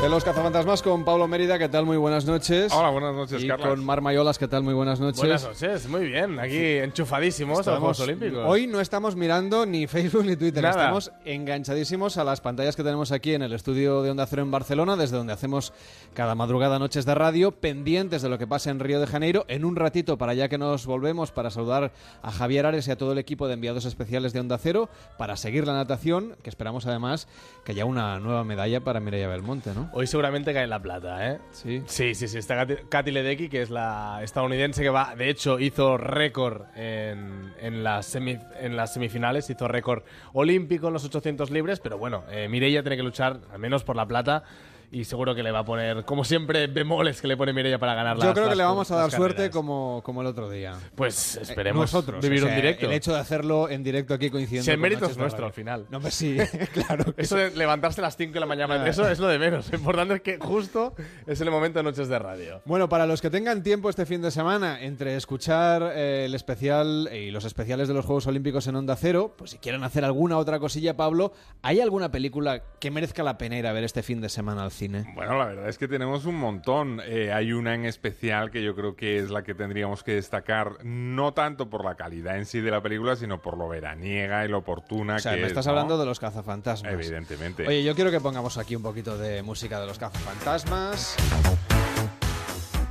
De los cazafantasmas con Pablo Mérida, ¿qué tal? Muy buenas noches. Hola, buenas noches, y Carlas. con Mar Mayolas, ¿qué tal? Muy buenas noches. Buenas noches, muy bien. Aquí enchufadísimos a los Juegos Olímpicos. Hoy no estamos mirando ni Facebook ni Twitter, Nada. estamos enganchadísimos a las pantallas que tenemos aquí en el estudio de Onda Cero en Barcelona, desde donde hacemos cada madrugada noches de radio, pendientes de lo que pasa en Río de Janeiro. En un ratito, para ya que nos volvemos, para saludar a Javier Ares y a todo el equipo de enviados especiales de Onda Cero, para seguir la natación, que esperamos además que haya una nueva medalla para Mireia Belmonte, ¿no? Hoy seguramente cae la plata, ¿eh? Sí. Sí, sí, sí. Está Katy, Katy Ledecky, que es la estadounidense que va, de hecho, hizo récord en, en, las semi- en las semifinales, hizo récord olímpico en los 800 libres, pero bueno, eh, Mireia tiene que luchar al menos por la plata y seguro que le va a poner, como siempre, bemoles que le pone Mireia para ganar Yo las- creo que las- le vamos a dar suerte como, como el otro día. Pues Eh, esperemos nosotros vivir o sea, un directo. El hecho de hacerlo en directo aquí coincidiendo. Si el mérito es nuestro al final. No, pues sí, claro. que Eso de levantarse a las 5 de la mañana, Ah. eso es lo de menos. Lo importante es que justo es el momento de Noches de Radio. Bueno, para los que tengan tiempo este fin de semana entre escuchar eh, el especial y los especiales de los Juegos Olímpicos en Onda Cero, pues si quieren hacer alguna otra cosilla, Pablo, ¿hay alguna película que merezca la pena ir a ver este fin de semana al cine? Bueno, la verdad es que tenemos un montón. Eh, hay una en especial que yo creo que es la que tendríamos que destacar, no tanto por la calidad en sí de la película, sino por lo veraniega y lo oportuna O sea, que me es, estás ¿no? hablando de los cazafantasmas. Evidentemente. Oye, yo quiero que pongamos aquí un poquito de música de los cazafantasmas.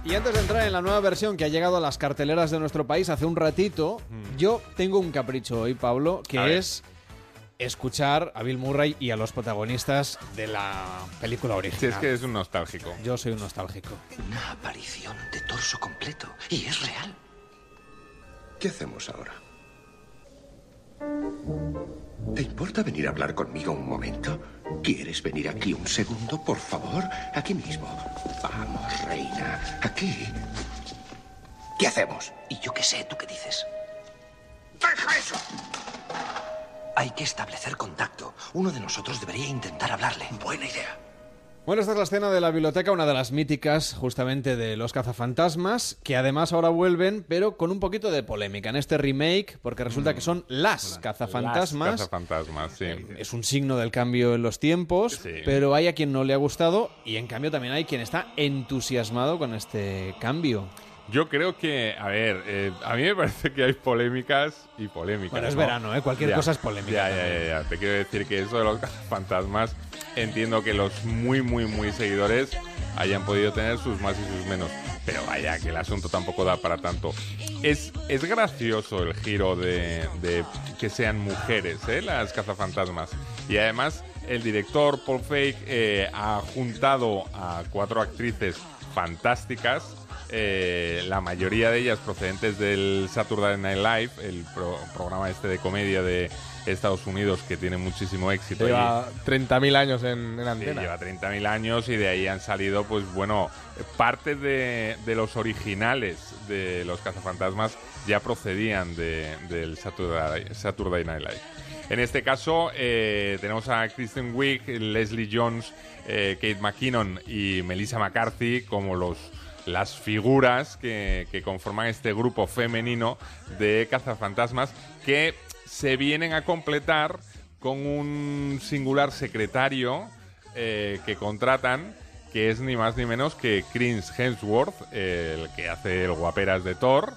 Y antes de entrar en la nueva versión que ha llegado a las carteleras de nuestro país hace un ratito, yo tengo un capricho hoy, Pablo, que A ver. Es escuchar a Bill Murray y a los protagonistas de la película original. Si es que es un nostálgico. Yo soy un nostálgico. Una aparición de torso completo. Y es real. ¿Qué hacemos ahora? ¿Te importa venir a hablar conmigo un momento? ¿Quieres venir aquí un segundo, por favor? Aquí mismo. Vamos, reina. Aquí. ¿Qué hacemos? Y yo qué sé, ¿tú qué dices? ¡Deja eso! Hay que establecer contacto. Uno de nosotros debería intentar hablarle. Buena idea. Bueno, esta es la escena de la biblioteca, una de las míticas justamente de los cazafantasmas, que además ahora vuelven, pero con un poquito de polémica en este remake, porque resulta que son las cazafantasmas. Las fantasmas, sí. Es un signo del cambio en los tiempos, Sí. pero hay a quien no le ha gustado y en cambio también hay quien está entusiasmado con este cambio. Yo creo que, a ver, eh, a mí me parece que hay polémicas y polémicas. Bueno, es ¿no? verano, ¿eh? Cualquier cosa es polémica Ya, ya, ya, ya. Te quiero decir que eso de los fantasmas, entiendo que los muy, muy, muy seguidores hayan podido tener sus más y sus menos. Pero vaya, que el asunto tampoco da para tanto. Es, es gracioso el giro de, de que sean mujeres, ¿eh? Las cazafantasmas. Y además, el director Paul Feig eh, ha juntado a cuatro actrices fantásticas eh, la mayoría de ellas procedentes del Saturday Night Live, el pro- programa este de comedia de Estados Unidos que tiene muchísimo éxito. Lleva 30.000 años en, en Sí, antena. lleva 30.000 años y de ahí han salido, pues bueno, parte de, de los originales de los cazafantasmas ya procedían de- del Saturday, Saturday Night Live. En este caso eh, tenemos a Kristen Wiig, Leslie Jones, eh, Kate McKinnon y Melissa McCarthy como los las figuras que, que conforman este grupo femenino de cazafantasmas que se vienen a completar con un singular secretario eh, que contratan, que es ni más ni menos que Chris Hemsworth, el que hace el guaperas de Thor,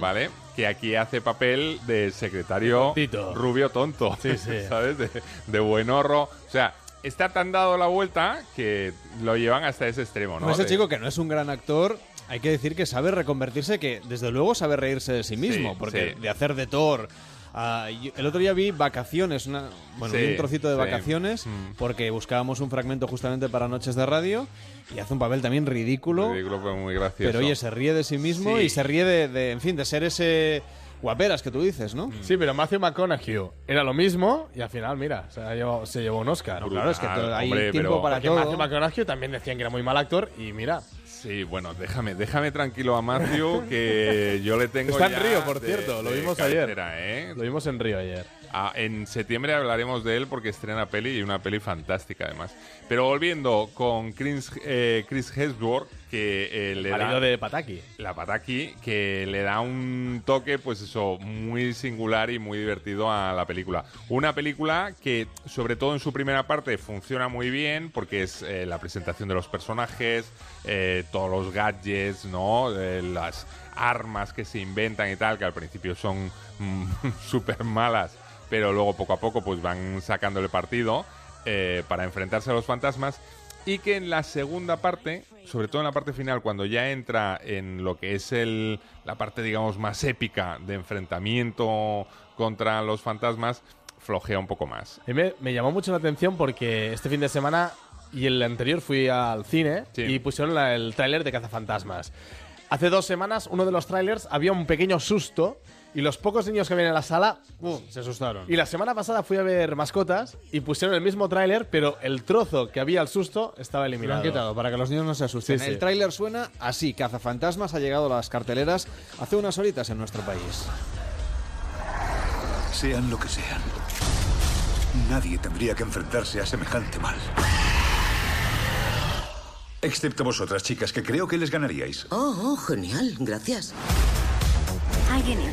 ¿vale? Que aquí hace papel de secretario Tontito. rubio tonto, Sí, sí. ¿sabes? De, de buenorro. O sea, está tan dado la vuelta que lo llevan hasta ese extremo, ¿no? Ese De- chico que no es un gran actor, hay que decir que sabe reconvertirse, que desde luego sabe reírse de sí mismo, Sí, porque sí. de hacer de Thor. a- yo- el otro día vi Vacaciones, una, bueno, Sí, vi un trocito de. Vacaciones, Mm. porque buscábamos un fragmento justamente para Noches de Radio, y hace un papel también ridículo, ridículo, pero muy gracioso. pero oye, se ríe de sí mismo y se ríe de, de, en fin, de ser ese guaperas que tú dices, ¿no? Sí, pero Matthew McConaughey era lo mismo y al final, mira, se llevó, se llevó un Oscar. No, claro, es que todo- hay hombre, tiempo pero- para todo. Matthew McConaughey también decían que era muy mal actor y mira, Sí, bueno, déjame, déjame tranquilo a Matthew, que yo le tengo Está en ya Río, por de- cierto, lo de vimos cabecera, ayer. ¿eh? lo vimos en Río ayer. Ah, en septiembre hablaremos de él porque estrena peli y una peli fantástica además. Pero volviendo con Chris, eh, Chris Hemsworth, que eh, le da de Pataki. la Pataki, que le da un toque, pues eso, muy singular y muy divertido a la película. Una película que, sobre todo en su primera parte, funciona muy bien porque es eh, la presentación de los personajes, eh, todos los gadgets, ¿no? Eh, las armas que se inventan y tal, que al principio son súper malas, pero luego poco a poco pues van sacándole partido eh, para enfrentarse a los fantasmas y que en la segunda parte, sobre todo en la parte final, cuando ya entra en lo que es el, la parte, digamos, más épica de enfrentamiento contra los fantasmas, flojea un poco más. Mí me, me llamó mucho la atención porque este fin de semana y el anterior fui al cine Sí. y pusieron la- el tráiler de Cazafantasmas. Hace dos semanas, uno de los trailers había un pequeño susto y los pocos niños que habían en la sala. ¡uh! Se asustaron. Y la semana pasada fui a ver mascotas y pusieron el mismo tráiler, pero el trozo que había al susto estaba Lo han eliminado. quitado para que los niños no se asusten. Sí, sí. El tráiler suena así. Cazafantasmas ha llegado a las carteleras hace unas horitas en nuestro país. Sean lo que sean. Nadie tendría que enfrentarse a semejante mal. Excepto vosotras, chicas, que creo que les ganaríais. Oh, oh, genial, gracias.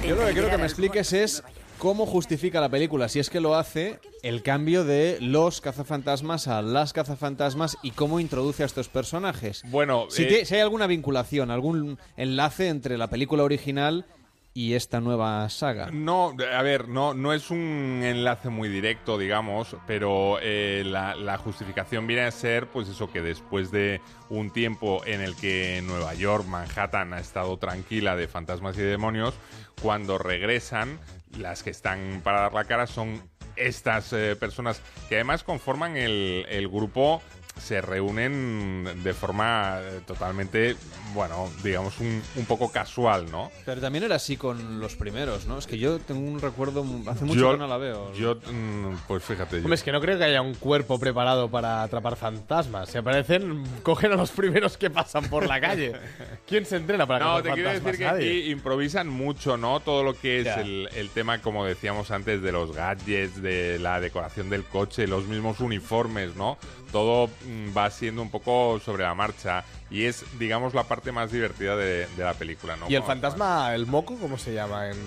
Yo lo que quiero que me expliques es cómo justifica la película, si es que lo hace, el cambio de los cazafantasmas a las cazafantasmas y cómo introduce a estos personajes. Bueno, Si, eh, te- si hay alguna vinculación, algún enlace entre la película original y esta nueva saga. No, a ver, no, no es un enlace muy directo, digamos, pero eh, la, la justificación viene a ser, pues eso, que después de un tiempo en el que Nueva York, Manhattan, ha estado tranquila de fantasmas y demonios, cuando regresan, las que están para dar la cara son estas eh, personas que además conforman el, el grupo se reúnen de forma eh, totalmente, bueno, digamos un, un poco casual, ¿no? Pero también era así con los primeros, ¿no? Es que yo tengo un recuerdo, hace mucho que no la veo. Yo, mm, pues fíjate. yo- Hombre, es que no creo que haya un cuerpo preparado para atrapar fantasmas. Si aparecen, cogen a los primeros que pasan por la calle. ¿Quién se entrena para No, te quiero decir que Nadie. aquí improvisan mucho, ¿no? Todo lo que es el, el tema, como decíamos antes, de los gadgets, de la decoración del coche, los mismos uniformes, ¿no? Todo va siendo un poco sobre la marcha y es, digamos, la parte más divertida de, de la película, ¿no? ¿Y el fantasma, el moco, cómo se llama? En...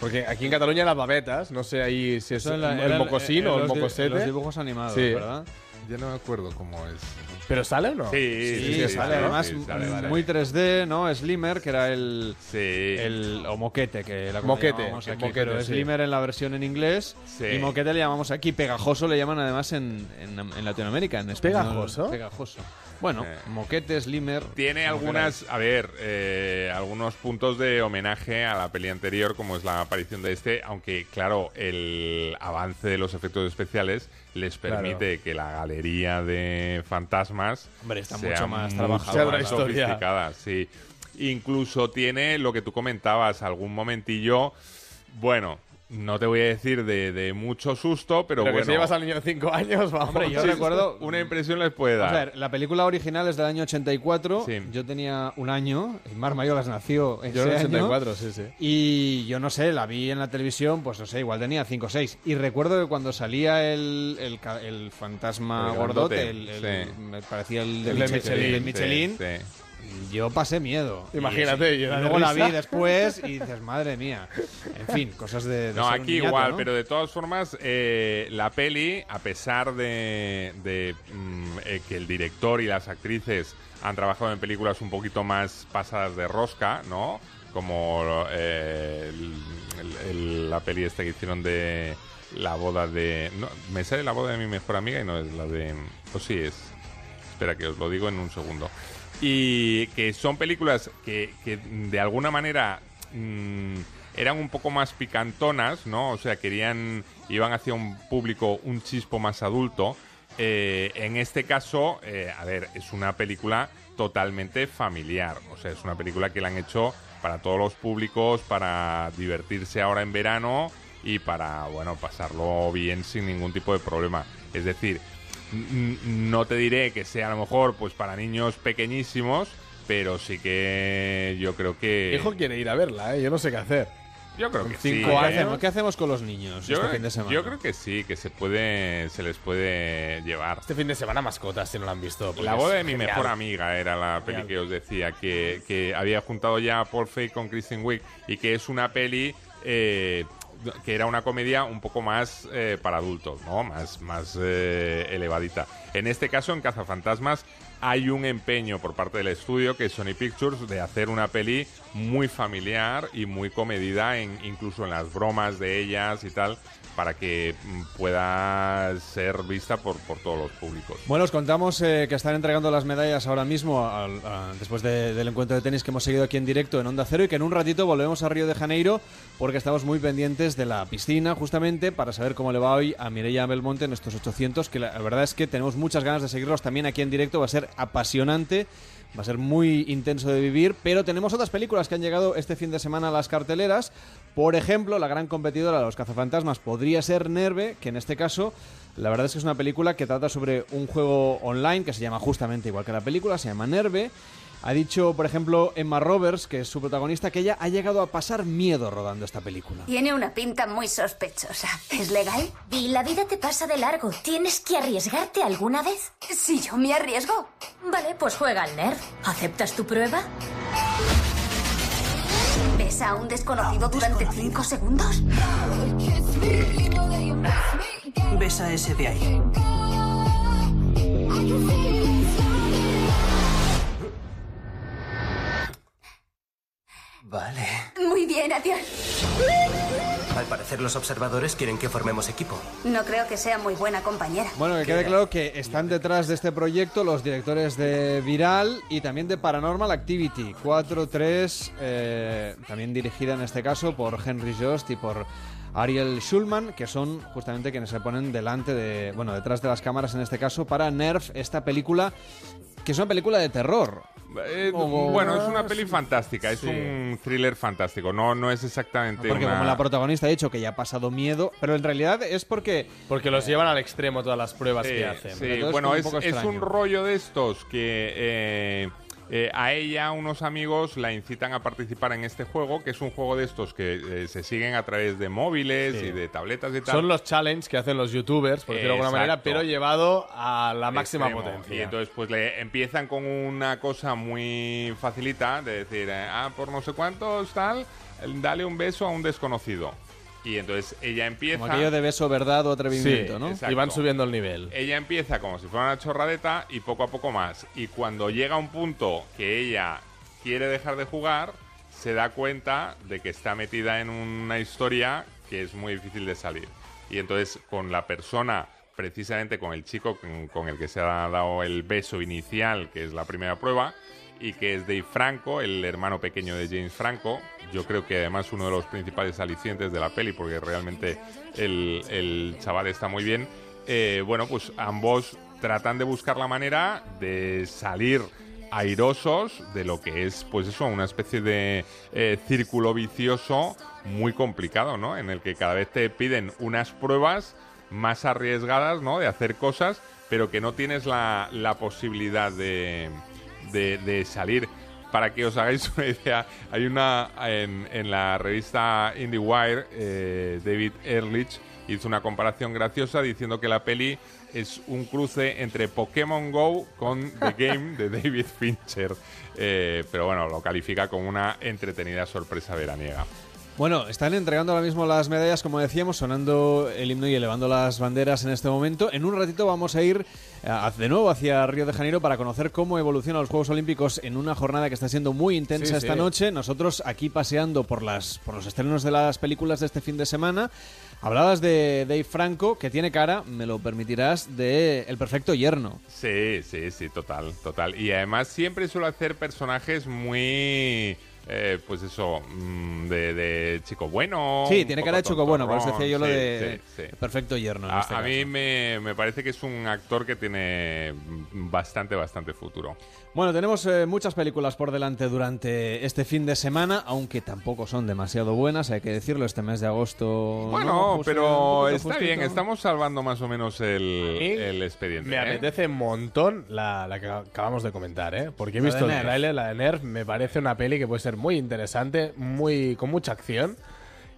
Porque aquí en Cataluña las babetas, no sé ahí si es el, mocosín en o el mocosete. Los dibujos animados, Sí. ¿verdad? Ya no me acuerdo cómo es. ¿Pero sale o no? Sí, Sí, sí, sale, sí, además sí, sale, muy 3D, ¿no? Slimmer, que era el, Sí. el o moquete, que la Moquete, aquí, moquete, pero sí. Slimmer en la versión en inglés Sí. y moquete le llamamos aquí, pegajoso le llaman además en, en, en Latinoamérica, en español. ¿Pegajoso? Pegajoso. Bueno, Eh. moquete, Slimmer. Tiene algunas, a ver, eh, algunos puntos de homenaje a la peli anterior, como es la aparición de este, aunque claro, el avance de los efectos especiales les permite que la galería de fantasmas Hombre, está sea mucho más trabajada. Más sofisticada, sí. Incluso tiene lo que tú comentabas, algún momentillo, bueno, no te voy a decir de, de mucho susto, pero, Pero que bueno, si llevas al niño de 5 años, vamos. Hombre, yo sí, recuerdo- una impresión les puede A dar. ver, la película original es del año 84. Sí. Yo tenía un año. Y Mar Mayogas nació ese Yo en el año. 84, sí, sí. Y yo no sé, la vi en la televisión, pues no sé, igual tenía 5 o 6. Y recuerdo que cuando salía el, el, ca- el fantasma El gordote, grandote, el, el- sí. me parecía el de, El de Michel- Michelin, el de Sí, Michelin, sí. Yo pasé miedo. Imagínate, y, luego la vi después y dices, madre mía. En fin, cosas de. de No, ser un aquí niñato, igual, ¿no? pero de todas formas, eh, la peli, a pesar de, de, mm, eh, que el director y las actrices han trabajado en películas un poquito más pasadas de rosca, ¿no? Como eh, el- el- el- la peli esta que hicieron de la boda de... No, me sale la boda de mi mejor amiga y no es la de... Pues sí es. Espera que os lo digo en un segundo. Y que son películas que, que de alguna manera mm, eran un poco más picantonas, ¿no? O sea, querían, iban hacia un público un chispo más adulto. Eh, en este caso, eh, a ver, es una película totalmente familiar. O sea, es una película que la han hecho para todos los públicos, para divertirse ahora en verano y para, bueno, pasarlo bien sin ningún tipo de problema. Es decir, no te diré que sea a lo mejor pues para niños pequeñísimos, pero sí que yo creo que... Mi hijo quiere ir a verla, ¿eh? Yo no sé qué hacer. Yo creo que sí. cinco ¿Qué hacemos, qué hacemos con los niños Yo, este fin de semana? yo creo que sí, que se puede, se les puede llevar. Este fin de semana mascotas, si no lo han visto. porque La boda de mi genial. mejor amiga era la peli Genial. que os decía, que, que había juntado ya a Paul Feig con Kristen Wiig y que es una peli eh, que era una comedia un poco más eh, para adultos, ¿no? Más, más eh, elevadita. En este caso, en Cazafantasmas, hay un empeño por parte del estudio, que es Sony Pictures, de hacer una peli muy familiar y muy comedida, en, incluso en las bromas de ellas y tal, para que mm, pueda ser vista por, por todos los públicos. Bueno, os contamos eh, que están entregando las medallas ahora mismo, al- a- después de- del encuentro de tenis que hemos seguido aquí en directo en Onda Cero, y que en un ratito volvemos a Río de Janeiro, porque estamos muy pendientes de la piscina, justamente, para saber cómo le va hoy a Mireia Belmonte en estos 800, que la, la verdad es que tenemos muchas ganas de seguirlos también aquí en directo, va a ser apasionante. Va a ser muy intenso de vivir, pero tenemos otras películas que han llegado este fin de semana a las carteleras. Por ejemplo, la gran competidora de los cazafantasmas podría ser Nerve, que en este caso la verdad es que es una película que trata sobre un juego online que se llama justamente igual que la película, se llama Nerve. Ha dicho, por ejemplo, Emma Roberts, que es su protagonista, que ella ha llegado a pasar miedo rodando esta película. Tiene una pinta muy sospechosa. ¿Es legal? Y la vida te pasa de largo. ¿Tienes que arriesgarte alguna vez? Si yo me arriesgo. Vale, pues juega al nerd. ¿Aceptas tu prueba? ¿Besa a un desconocido durante cinco segundos? Besa ese de ahí. Vale. Muy bien, adiós. Al parecer los observadores quieren que formemos equipo. No creo que sea muy buena compañera. Bueno, que quede claro que están detrás de este proyecto los directores de Viral y también de Paranormal Activity 4-3, eh, también dirigida en este caso por Henry Jost y por Ariel Schulman, que son justamente quienes se ponen delante de, bueno, detrás de las cámaras en este caso para Nerf, esta película que es una película de terror. Eh, O- bueno, es una peli fantástica, es Sí. un thriller fantástico, no, no es exactamente Porque una... como la protagonista ha dicho que ya ha pasado miedo, pero en realidad es porque... Porque los llevan al extremo todas las pruebas Sí, que hacen. sí, bueno, como un es, es un rollo de estos que eh, eh, a ella unos amigos la incitan a participar en este juego, que es un juego de estos que eh, se siguen a través de móviles Sí. y de tabletas y tal. Son los challenges que hacen los youtubers, por decirlo de alguna manera, pero llevado a la máxima extremo. potencia. Y entonces pues le empiezan con una cosa muy facilita de decir, eh, ah, por no sé cuántos tal, dale un beso a un desconocido. Y entonces ella empieza... Como aquello de beso, verdad o atrevimiento, Sí, ¿no? exacto. Y van subiendo el nivel. Ella empieza como si fuera una chorradeta y poco a poco más. Y cuando llega un punto que ella quiere dejar de jugar, se da cuenta de que está metida en una historia que es muy difícil de salir. Y entonces con la persona, precisamente con el chico con, con el que se ha dado el beso inicial, que es la primera prueba, y que es Dave Franco, el hermano pequeño de James Franco. Yo creo que además uno de los principales alicientes de la peli, porque realmente el, el chaval está muy bien. Eh, bueno, pues ambos tratan de buscar la manera de salir airosos de lo que es, pues eso, una especie de eh, círculo vicioso muy complicado, ¿no? En el que cada vez te piden unas pruebas más arriesgadas, ¿no? De hacer cosas, pero que no tienes la, la posibilidad de, de, de salir. Para que os hagáis una idea, hay una en, en la revista IndieWire, eh, David Ehrlich hizo una comparación graciosa diciendo que la peli es un cruce entre Pokémon Go con The Game de David Fincher. Eh, pero bueno, lo califica como una entretenida sorpresa veraniega. Bueno, están entregando ahora mismo las medallas, como decíamos, sonando el himno y elevando las banderas en este momento. En un ratito vamos a ir eh, de nuevo hacia Río de Janeiro para conocer cómo evolucionan los Juegos Olímpicos en una jornada que está siendo muy intensa Sí, esta sí. noche. Nosotros aquí paseando por, las, por los estrenos de las películas de este fin de semana. Hablabas de Dave Franco, que tiene cara, me lo permitirás, de El Perfecto Yerno. Sí, sí, sí, total, total. Y además siempre suele hacer personajes muy... eh, pues eso, mm, de, de chico bueno. Sí, tiene cara de chico bueno, por eso decía yo lo de sí, sí. Perfecto Yerno. en A, este a mí me, me parece que es un actor que tiene bastante, bastante futuro. Bueno, tenemos eh, muchas películas por delante durante este fin de semana, aunque tampoco son demasiado buenas, hay que decirlo, este mes de agosto. Bueno, ¿no, José? pero poquito está justito. bien, estamos salvando más o menos el, el expediente. Me ¿eh? apetece un montón la, la que acabamos de comentar, ¿eh? Porque he La visto de el Nerf. tráiler, la de Nerf, me parece una peli que puede ser muy interesante, muy con mucha acción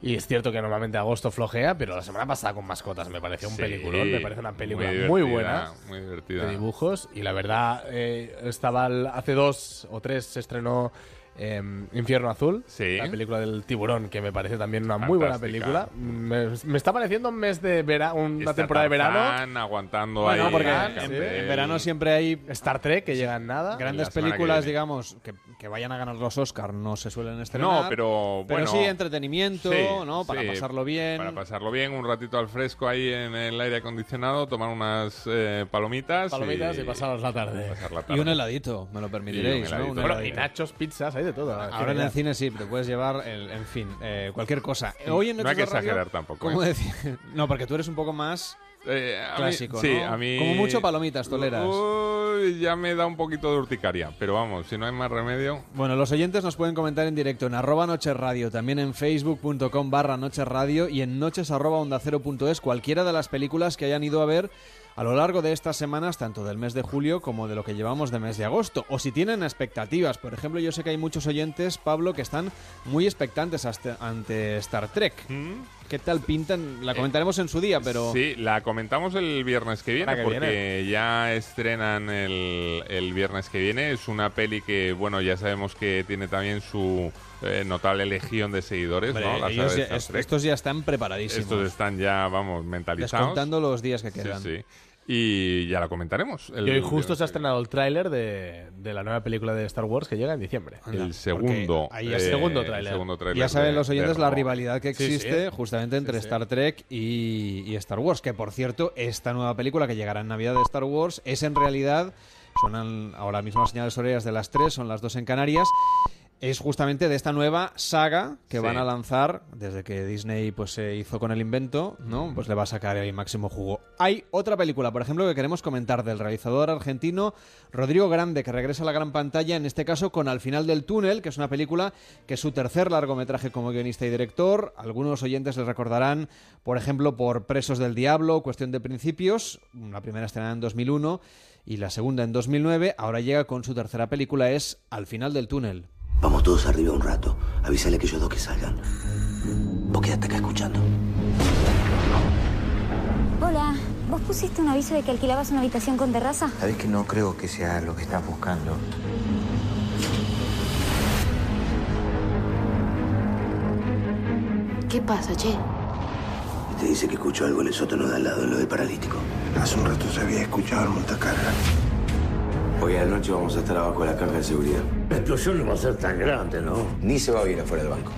Y es cierto que normalmente agosto flojea, pero la semana pasada con mascotas me pareció un Sí, peliculón, me parece una película muy buena. muy divertida. De dibujos. Y la verdad, eh, estaba hace dos o tres se estrenó eh, Infierno Azul, Sí. la película del tiburón, que me parece también una muy buena película. Me, me está pareciendo un mes de verano, una Está temporada de verano. Aguantando Bueno, ahí. porque en, verano siempre hay Star Trek, que llega en nada. grandes que películas, digamos, que, que vayan a ganar los Oscars, no se suelen estrenar. No, pero Pero bueno. sí entretenimiento, Sí, ¿no? Para sí, pasarlo bien. Para pasarlo bien, un ratito al fresco ahí en el aire acondicionado, tomar unas eh, palomitas. Palomitas y, pasaros la tarde. pasar la Y un heladito, me lo permitiréis, Y un ¿no? heladito. Un Bueno, y nachos, pizzas, hay de todo. Ahora en el cine sí, te puedes llevar, el- en fin, eh, cualquier cosa. Hoy en No hay que de Radio, exagerar tampoco, ¿cómo ¿eh? decir? No, porque tú eres un poco más Eh, a mí- clásico, sí, ¿no? a mí. Como mucho palomitas toleras. Uy, ya me da un poquito de urticaria, pero vamos, si no hay más remedio. Bueno, los oyentes nos pueden comentar en directo en arroba Noches Radio, también en facebook.com barra Noches Radio y en noches arroba onda cero punto es, cualquiera de las películas que hayan ido a ver a lo largo de estas semanas, tanto del mes de julio como de lo que llevamos de mes de agosto. O si tienen expectativas, por ejemplo, yo sé que hay muchos oyentes, Pablo, que están muy expectantes ante Star Trek. ¿Qué tal pintan? La comentaremos en su día, pero... Sí, la comentamos el viernes que viene, que porque ya estrenan el, el viernes que viene. Es una peli que, bueno, ya sabemos que tiene también su eh, notable legión de seguidores, Hombre, ¿no? La ellos ya- estos ya están preparadísimos. Estos están ya, vamos, mentalizados. Descontando los días que Sí, quedan. sí. Y ya la comentaremos. el Y hoy justo se ha estrenado el tráiler de, de la nueva película de Star Wars que llega en diciembre. El segundo. ahí eh, es tráiler. segundo tráiler Ya saben de- los oyentes la rivalidad que Sí, sí. existe justamente entre Sí, sí. Star Trek y, y Star Wars. Que por cierto, esta nueva película que llegará en Navidad de Star Wars es en realidad, sonan ahora mismo las señales horarias de las tres, son las dos en Canarias. Es justamente de esta nueva saga que Sí. van a lanzar desde que Disney pues se hizo con el invento, ¿no? Pues le va a sacar el máximo jugo. Hay otra película, por ejemplo, que queremos comentar del realizador argentino Rodrigo Grande, que regresa a la gran pantalla, en este caso con Al final del túnel, que es una película que es su tercer largometraje como guionista y director. Algunos oyentes le recordarán, por ejemplo, por Presos del Diablo, Cuestión de Principios, la primera estrenada en 2001 y la segunda en 2009. Ahora llega con su tercera película, es Al final del túnel. Vamos todos arriba un rato. Avísale que ellos dos que salgan. Vos quédate acá escuchando. Hola, ¿vos pusiste un aviso de que alquilabas una habitación con terraza? Sabes que no creo que sea lo que estás buscando. ¿Qué pasa, che? Te dice que escuchó algo en el sótano de al lado, en lo del paralítico. Hace un rato se había escuchado el montacarga. Hoy a la noche vamos a estar abajo de la caja de seguridad. La explosión no va a ser tan grande, ¿no? Ni se va a ir afuera del banco.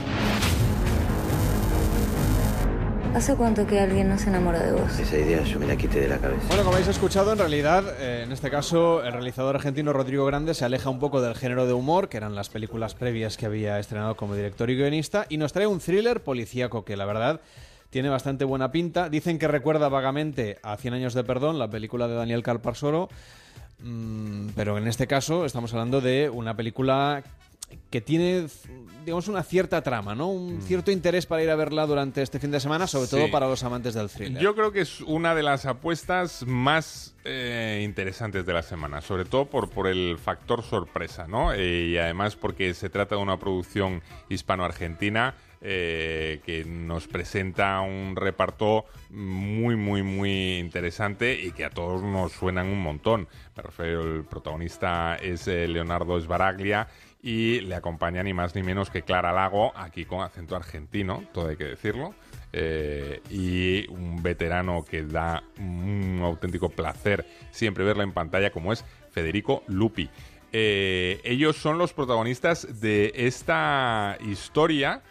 ¿Hace cuánto que alguien no se enamora de vos? Esa idea yo me la quité de la cabeza. Bueno, como habéis escuchado, en realidad, eh, en este caso, el realizador argentino Rodrigo Grande se aleja un poco del género de humor, que eran las películas previas que había estrenado como director y guionista, y nos trae un thriller policíaco que, la verdad, tiene bastante buena pinta. Dicen que recuerda vagamente a Cien años de perdón, la película de Daniel Calparsoro, pero en este caso estamos hablando de una película que tiene, digamos, una cierta trama, ¿no? Un cierto interés para ir a verla durante este fin de semana, sobre todo Mm. Para los amantes del thriller. Yo creo que es una de las apuestas más eh, interesantes de la semana, sobre todo por, por el factor sorpresa, ¿no? Eh, y además porque se trata de una producción hispano-argentina eh, que nos presenta un reparto muy, muy, muy interesante y que a todos nos suenan un montón. Me refiero, el protagonista es eh, Leonardo Sbaraglia y le acompaña ni más ni menos que Clara Lago, aquí con acento argentino, todo hay que decirlo. eh, y un veterano que da un auténtico placer siempre verla en pantalla, como es Federico Lupi. Eh, ellos son los protagonistas de esta historia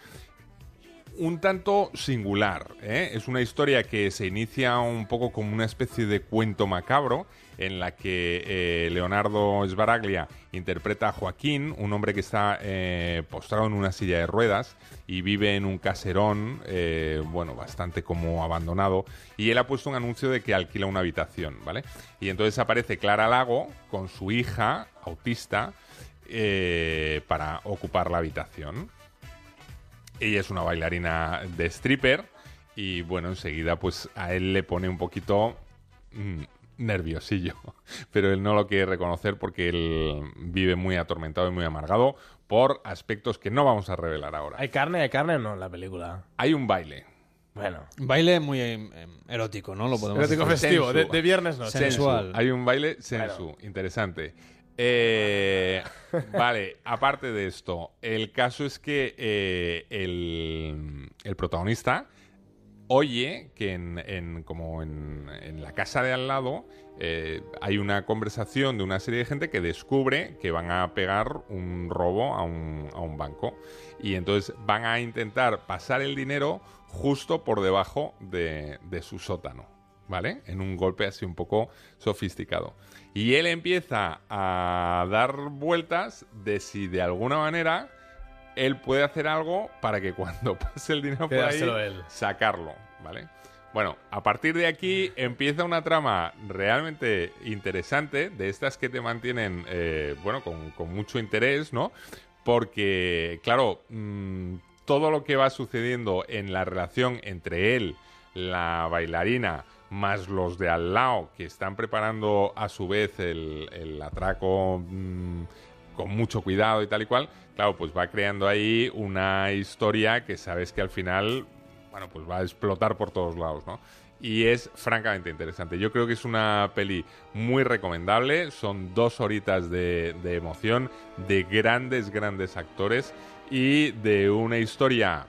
un tanto singular. ¿eh? Es una historia que se inicia un poco como una especie de cuento macabro en la que eh, Leonardo Sbaraglia interpreta a Joaquín, un hombre que está eh, postrado en una silla de ruedas y vive en un caserón, eh, bueno, bastante como abandonado, y él ha puesto un anuncio de que alquila una habitación, ¿vale? Y entonces aparece Clara Lago con su hija autista para ocupar la habitación. Ella es una bailarina de stripper y bueno, enseguida pues a él le pone un poquito mm, nerviosillo, pero él no lo quiere reconocer porque él vive muy atormentado y muy amargado por aspectos que no vamos a revelar ahora. ¿Hay carne? ¿Hay carne no en la película? Hay un baile. Bueno. Un baile muy eh, erótico, ¿no? Lo podemos Erótico decir. festivo, de, de viernes no. Sensual. Hay un baile sensu, interesante. Eh, vale, aparte de esto, el caso es que eh, el, el protagonista oye que en, como en, en la casa de al lado eh, hay una conversación de una serie de gente que descubre que van a pegar un robo a un, a un banco y entonces van a intentar pasar el dinero justo por debajo de, de su sótano, ¿vale? En un golpe así un poco sofisticado. Y él empieza a dar vueltas de si de alguna manera él puede hacer algo para que cuando pase el dinero por ahí, él. sacarlo, ¿vale? Bueno, a partir de aquí empieza una trama realmente interesante, de estas que te mantienen, eh, bueno, con, con mucho interés, ¿no? Porque, claro, mm, todo lo que va sucediendo en la relación entre él, la bailarina, más los de al lado, que están preparando a su vez el, el atraco mm, con mucho cuidado y tal y cual, claro, pues va creando ahí una historia que sabes que al final, bueno, pues va a explotar por todos lados, ¿no? Y es francamente interesante. Yo creo que es una peli muy recomendable. Son dos horitas de, de emoción, de grandes, grandes actores y de una historia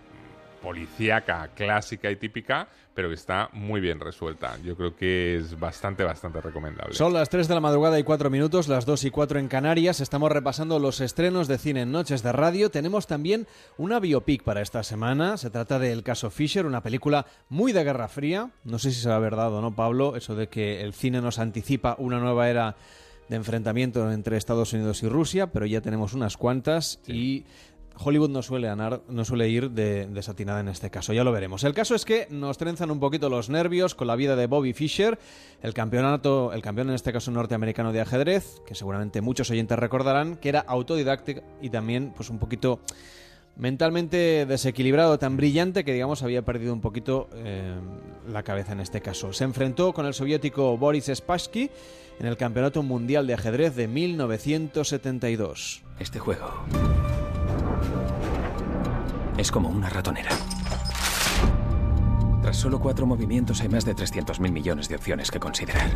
policíaca, clásica y típica, pero que está muy bien resuelta. Yo creo que es bastante, bastante recomendable. Son las 3 de la madrugada y 4 minutos, las 2 y 4 en Canarias. Estamos repasando los estrenos de cine en Noches de Radio. Tenemos también una biopic para esta semana. Se trata de El caso Fisher, una película muy de Guerra Fría. No sé si será verdad o no, Pablo, eso de que el cine nos anticipa una nueva era de enfrentamiento entre Estados Unidos y Rusia, pero ya tenemos unas cuantas y Hollywood no suele, no suele ir de, desatinada en este caso, ya lo veremos. El caso es que nos trenzan un poquito los nervios con la vida de Bobby Fischer, el campeonato, el campeón en este caso norteamericano de ajedrez, que seguramente muchos oyentes recordarán, que era autodidacta y también pues un poquito mentalmente desequilibrado, tan brillante que digamos había perdido un poquito eh, la cabeza en este caso. Se enfrentó con el soviético Boris Spassky en el Campeonato Mundial de Ajedrez de 1972. Este juego es como una ratonera. Tras solo cuatro movimientos hay más de 300.000 millones de opciones que considerar.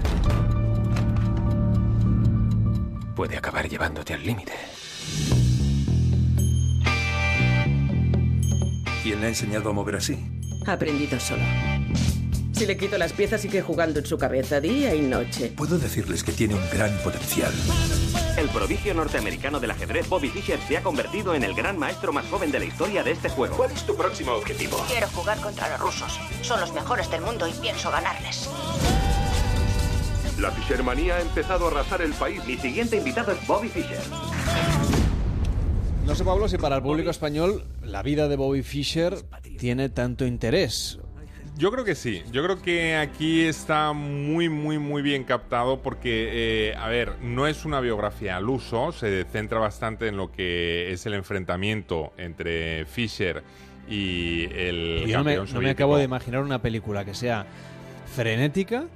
Puede acabar llevándote al límite. ¿Quién le ha enseñado a mover así? Ha aprendido solo. Si le quito las piezas sigue jugando en su cabeza día y noche. Puedo decirles que tiene un gran potencial. El prodigio norteamericano del ajedrez Bobby Fischer se ha convertido en el gran maestro más joven de la historia de este juego. ¿Cuál es tu próximo objetivo? Quiero jugar contra los rusos. Son los mejores del mundo y pienso ganarles. La Fischermanía ha empezado a arrasar el país. Mi siguiente invitado es Bobby Fischer. No sé, Pablo, si para el público español la vida de Bobby Fischer tiene tanto interés. Yo creo que sí. Yo creo que aquí está muy, muy, muy bien captado porque, eh, a ver, no es una biografía al uso, se centra bastante en lo que es el enfrentamiento entre Fischer y el Yo no me, no me acabo de imaginar una película que sea frenética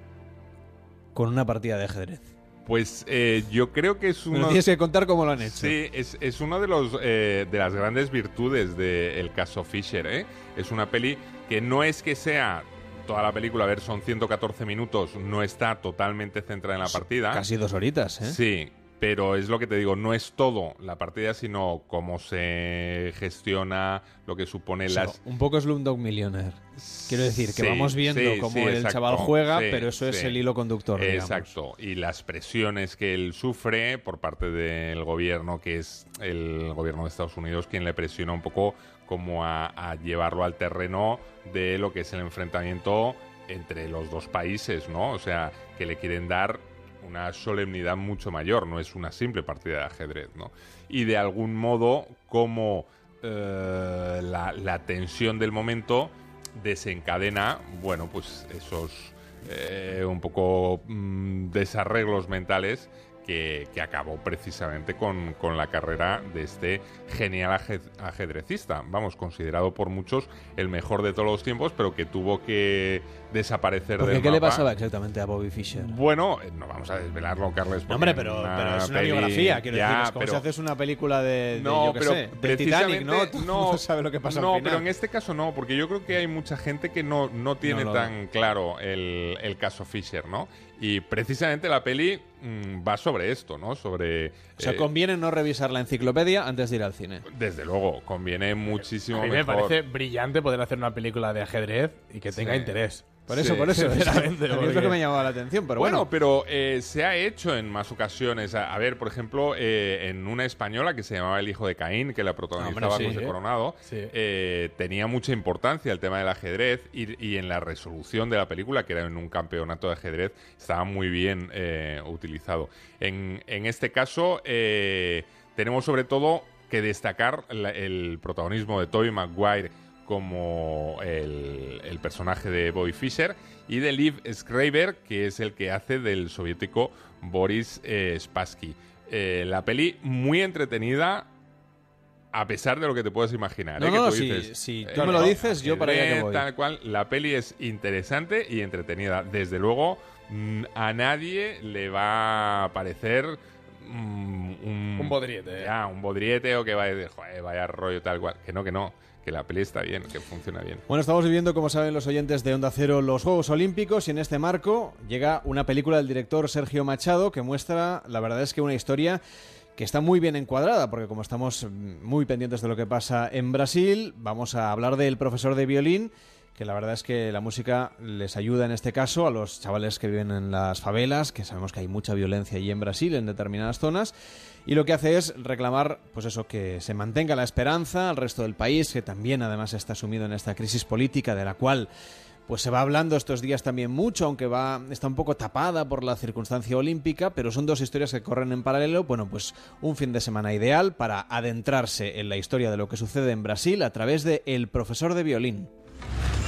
con una partida de ajedrez. Pues eh, yo creo que es uno... tienes que contar cómo lo han hecho. Sí, es, es uno de los eh, de las grandes virtudes del caso Fisher, ¿eh? Es una peli que no es que sea toda la película, a ver, son 114 minutos, no está totalmente centrada en la partida. Casi dos horitas, ¿eh? Sí, pero es lo que te digo, no es todo la partida, sino cómo se gestiona, lo que supone O sea, las... Un poco Slumdog Millionaire. Quiero decir, que Sí, vamos viendo sí, cómo sí, el exacto, chaval juega, pero eso es el hilo conductor. digamos. Exacto. Y las presiones que él sufre por parte del gobierno, que es el gobierno de Estados Unidos, quien le presiona un poco como a, llevarlo al terreno de lo que es el enfrentamiento entre los dos países, ¿no? O sea, que le quieren dar una solemnidad mucho mayor, no es una simple partida de ajedrez, ¿no? Y de algún modo, como eh, la, la tensión del momento desencadena, bueno, pues esos eh, un poco mm, desarreglos mentales que, que acabó precisamente con, con la carrera de este genial aje- ajedrecista. Vamos, considerado por muchos el mejor de todos los tiempos, pero que tuvo que desaparecer del ¿qué le mapa. pasaba exactamente a Bobby Fischer? Bueno, eh, no vamos a desvelarlo, Carles. No, hombre, pero, pero es una peli- biografía, quiero Ya, decir. Es como pero- si haces una película de, de, no, yo pero sé, del Titanic, ¿no? precisamente Todo el mundo sabe lo que pasa no, al final. pero en este caso no, porque yo creo que hay mucha gente que no, no tiene No tan claro el, el caso Fisher, ¿no? Y precisamente la peli mm, va sobre esto, ¿no? Sobre... O sea, eh, conviene no revisar la enciclopedia antes de ir al cine. Desde luego, conviene muchísimo A mí me mejor. parece brillante poder hacer una película de ajedrez y que tenga Sí. interés. Por eso, Sí. por eso. Sinceramente, mí es lo porque- que me llamaba la atención, pero bueno, bueno. pero eh, se ha hecho en más ocasiones. A, a ver, por ejemplo, eh, en una española que se llamaba El hijo de Caín, que la protagonizaba Hombre, sí, José ¿eh? Coronado, Sí. eh, tenía mucha importancia el tema del ajedrez y, y en la resolución de la película, que era en un campeonato de ajedrez, estaba muy bien utilizado. En, en este caso, tenemos sobre todo que destacar la- el protagonismo de Tobey Maguire como el, el personaje de Bobby Fischer y de Liv Schreiber, que es el que hace del soviético Boris eh, Spassky. Eh, la peli muy entretenida, a pesar de lo que te puedes imaginar. No, ¿eh? Que no, tú si- dices, si tú eh, me lo dices, yo para allá que voy. Tal cual, la peli es interesante y entretenida. Desde luego, mm, a nadie le va a parecer mm, un, Un bodriete. Ya, un bodriete o que vaya, de, "Joder, vaya rollo tal cual. Que no, que no. Que la peli está bien, que funciona bien. Bueno, estamos viviendo, como saben los oyentes de Onda Cero, los Juegos Olímpicos y en este marco llega una película del director Sergio Machado que muestra, la verdad es que una historia que está muy bien encuadrada, porque como estamos muy pendientes de lo que pasa en Brasil, vamos a hablar del profesor de violín, que la verdad es que la música les ayuda en este caso a los chavales que viven en las favelas, que sabemos que hay mucha violencia allí en Brasil, en determinadas zonas, y lo que hace es reclamar, pues eso, que se mantenga la esperanza al resto del país, que también además está sumido en esta crisis política de la cual pues se va hablando estos días también mucho, aunque va está un poco tapada por la circunstancia olímpica, pero son dos historias que corren en paralelo. Bueno, pues un fin de semana ideal para adentrarse en la historia de lo que sucede en Brasil a través de El profesor de violín.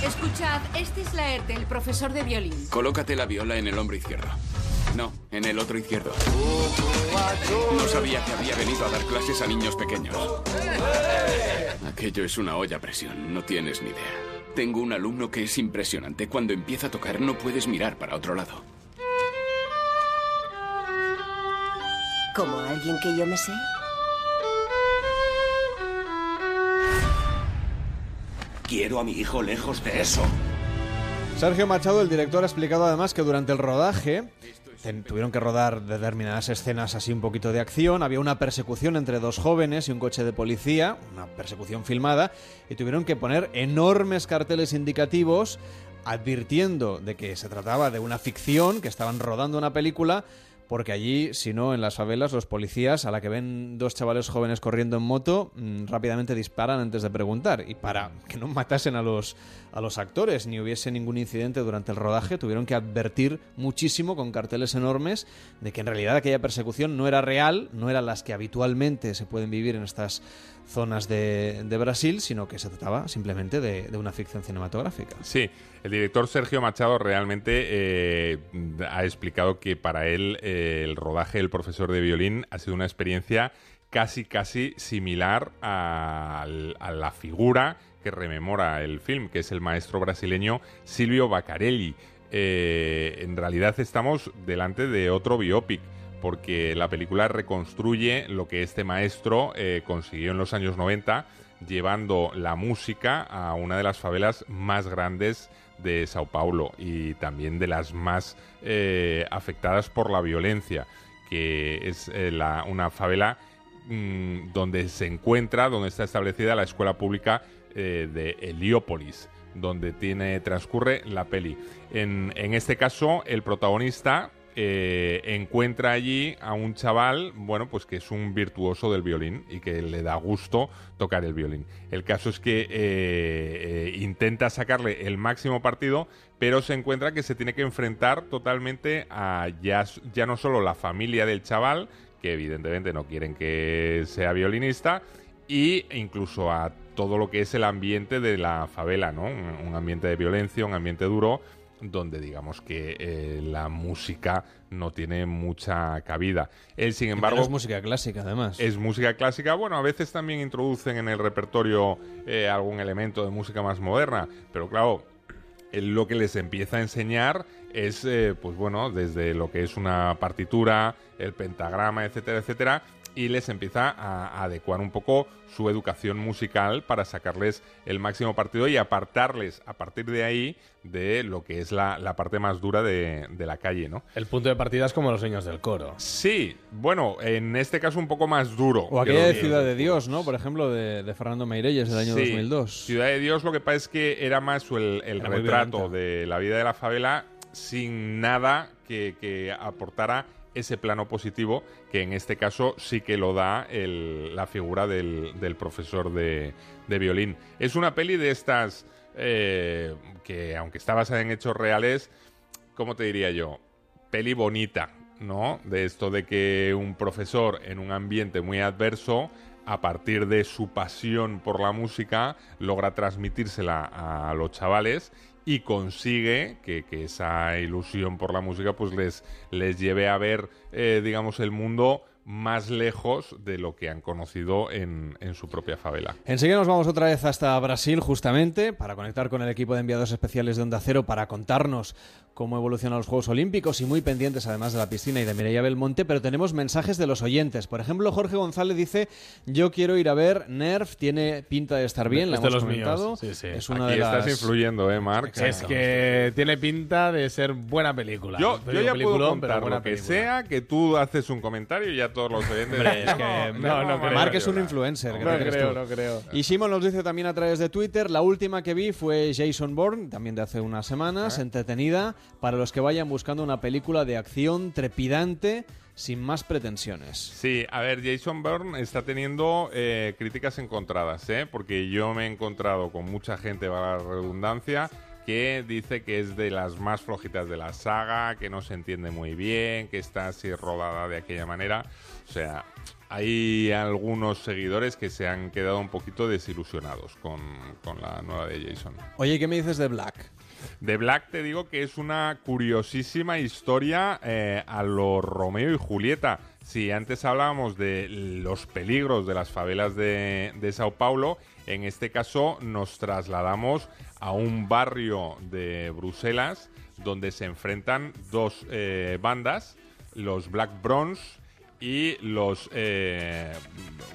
Escuchad, este es Laerte, el profesor de violín. Colócate la viola en el hombro izquierdo. No, en el otro izquierdo. No sabía que había venido a dar clases a niños pequeños. Aquello es una olla a presión, no tienes ni idea. Tengo un alumno que es impresionante. Cuando empieza a tocar no puedes mirar para otro lado. ¿Como alguien que yo me sé? Quiero a mi hijo lejos de eso. Sergio Machado, el director, ha explicado además que durante el rodaje tuvieron que rodar determinadas escenas así un poquito de acción. Había una persecución entre dos jóvenes y un coche de policía, una persecución filmada, y tuvieron que poner enormes carteles indicativos advirtiendo de que se trataba de una ficción, que estaban rodando una película, porque allí, si no, en las favelas, los policías, a la que ven dos chavales jóvenes corriendo en moto, mm, rápidamente disparan antes de preguntar. Y para que no matasen a los, a los actores ni hubiese ningún incidente durante el rodaje, tuvieron que advertir muchísimo con carteles enormes de que en realidad aquella persecución no era real, no eran las que habitualmente se pueden vivir en estas zonas de, Brasil, sino que se trataba simplemente de, una ficción cinematográfica. Sí, el director Sergio Machado realmente eh, ha explicado que para él eh, el rodaje del profesor de violín ha sido una experiencia casi, casi similar a, la figura que rememora el film, que es el maestro brasileño Silvio Baccarelli. Eh, en realidad estamos delante de otro biopic porque la película reconstruye lo que este maestro eh, consiguió en los años 90 llevando la música a una de las favelas más grandes de Sao Paulo y también de las más eh, afectadas por la violencia, que es eh, una favela mm, donde se encuentra, donde está establecida la escuela pública de Heliópolis, donde tiene transcurre la peli. En este caso, el protagonista eh, encuentra allí a un chaval, bueno, pues que es un virtuoso del violín y que le da gusto tocar el violín. El caso es que eh, eh, intenta sacarle el máximo partido, pero se encuentra que se tiene que enfrentar totalmente a ya, no solo la familia del chaval, que evidentemente no quieren que sea violinista, y incluso a todo lo que es el ambiente de la favela, ¿no? Un ambiente de violencia, un ambiente duro donde digamos que eh, la música no tiene mucha cabida. Él, sin embargo... es música clásica, además. Es música clásica. Bueno, a veces también introducen en el repertorio eh, algún elemento de música más moderna, pero claro, él lo que les empieza a enseñar es, eh, pues bueno, desde lo que es una partitura, el pentagrama, etcétera, etcétera, y les empieza a, adecuar un poco su educación musical para sacarles el máximo partido y apartarles a partir de ahí de lo que es la, parte más dura de, la calle, ¿no? El punto de partida es como los niños del coro. Sí, bueno, en este caso un poco más duro. O aquella de Ciudad de Dios, ¿no? Por ejemplo, de, Fernando Meirelles del año sí, 2002. Ciudad de Dios lo que pasa es que era más el, retrato de la vida de la favela sin nada que aportara ese plano positivo que en este caso sí que lo da la figura del, profesor de, violín. Es una peli de estas eh, que, aunque está basada en hechos reales, ¿cómo te diría yo? Peli bonita, ¿no? De esto de que un profesor en un ambiente muy adverso a partir de su pasión por la música, logra transmitírsela a los chavales y consigue que, esa ilusión por la música pues les, les lleve a ver, eh, digamos, el mundo más lejos de lo que han conocido en, en, su propia favela. Enseguida nos vamos otra vez hasta Brasil, justamente, para conectar con el equipo de enviados especiales de Onda Cero para contarnos cómo evolucionan los Juegos Olímpicos y muy pendientes además de la piscina y de Mireia Belmonte, pero tenemos mensajes de los oyentes. Por ejemplo, Jorge González dice, yo quiero ir a ver Nerf, tiene pinta de estar bien, la hemos comentado. Sí, sí. Es una Aquí de estás influyendo, ¿eh, Marc? Es que tiene pinta de ser buena película. Yo, yo ya puedo contar lo que sea, que tú haces un comentario y ya todos los oyentes... es que no, no, Marc es un influencer. No, creo, no creo. Y Simon nos dice también a través de Twitter, la última que vi fue Jason Bourne, también de hace unas semanas, entretenida, para los que vayan buscando una película de acción trepidante sin más pretensiones. Sí, a ver, Jason Bourne está teniendo eh, críticas encontradas, ¿eh? porque yo me he encontrado con mucha gente, va la redundancia, que dice que es de las más flojitas de la saga, que no se entiende muy bien, que está así rodada de aquella manera. O sea, hay algunos seguidores que se han quedado un poquito desilusionados con, con la nueva de Jason. Oye, ¿qué me dices de Black? De Black te digo que es una curiosísima historia eh, a lo Romeo y Julieta. Si antes hablábamos de los peligros de las favelas de, Sao Paulo, en este caso nos trasladamos a un barrio de Bruselas donde se enfrentan dos eh, bandas, los Black Bronze y los... Eh,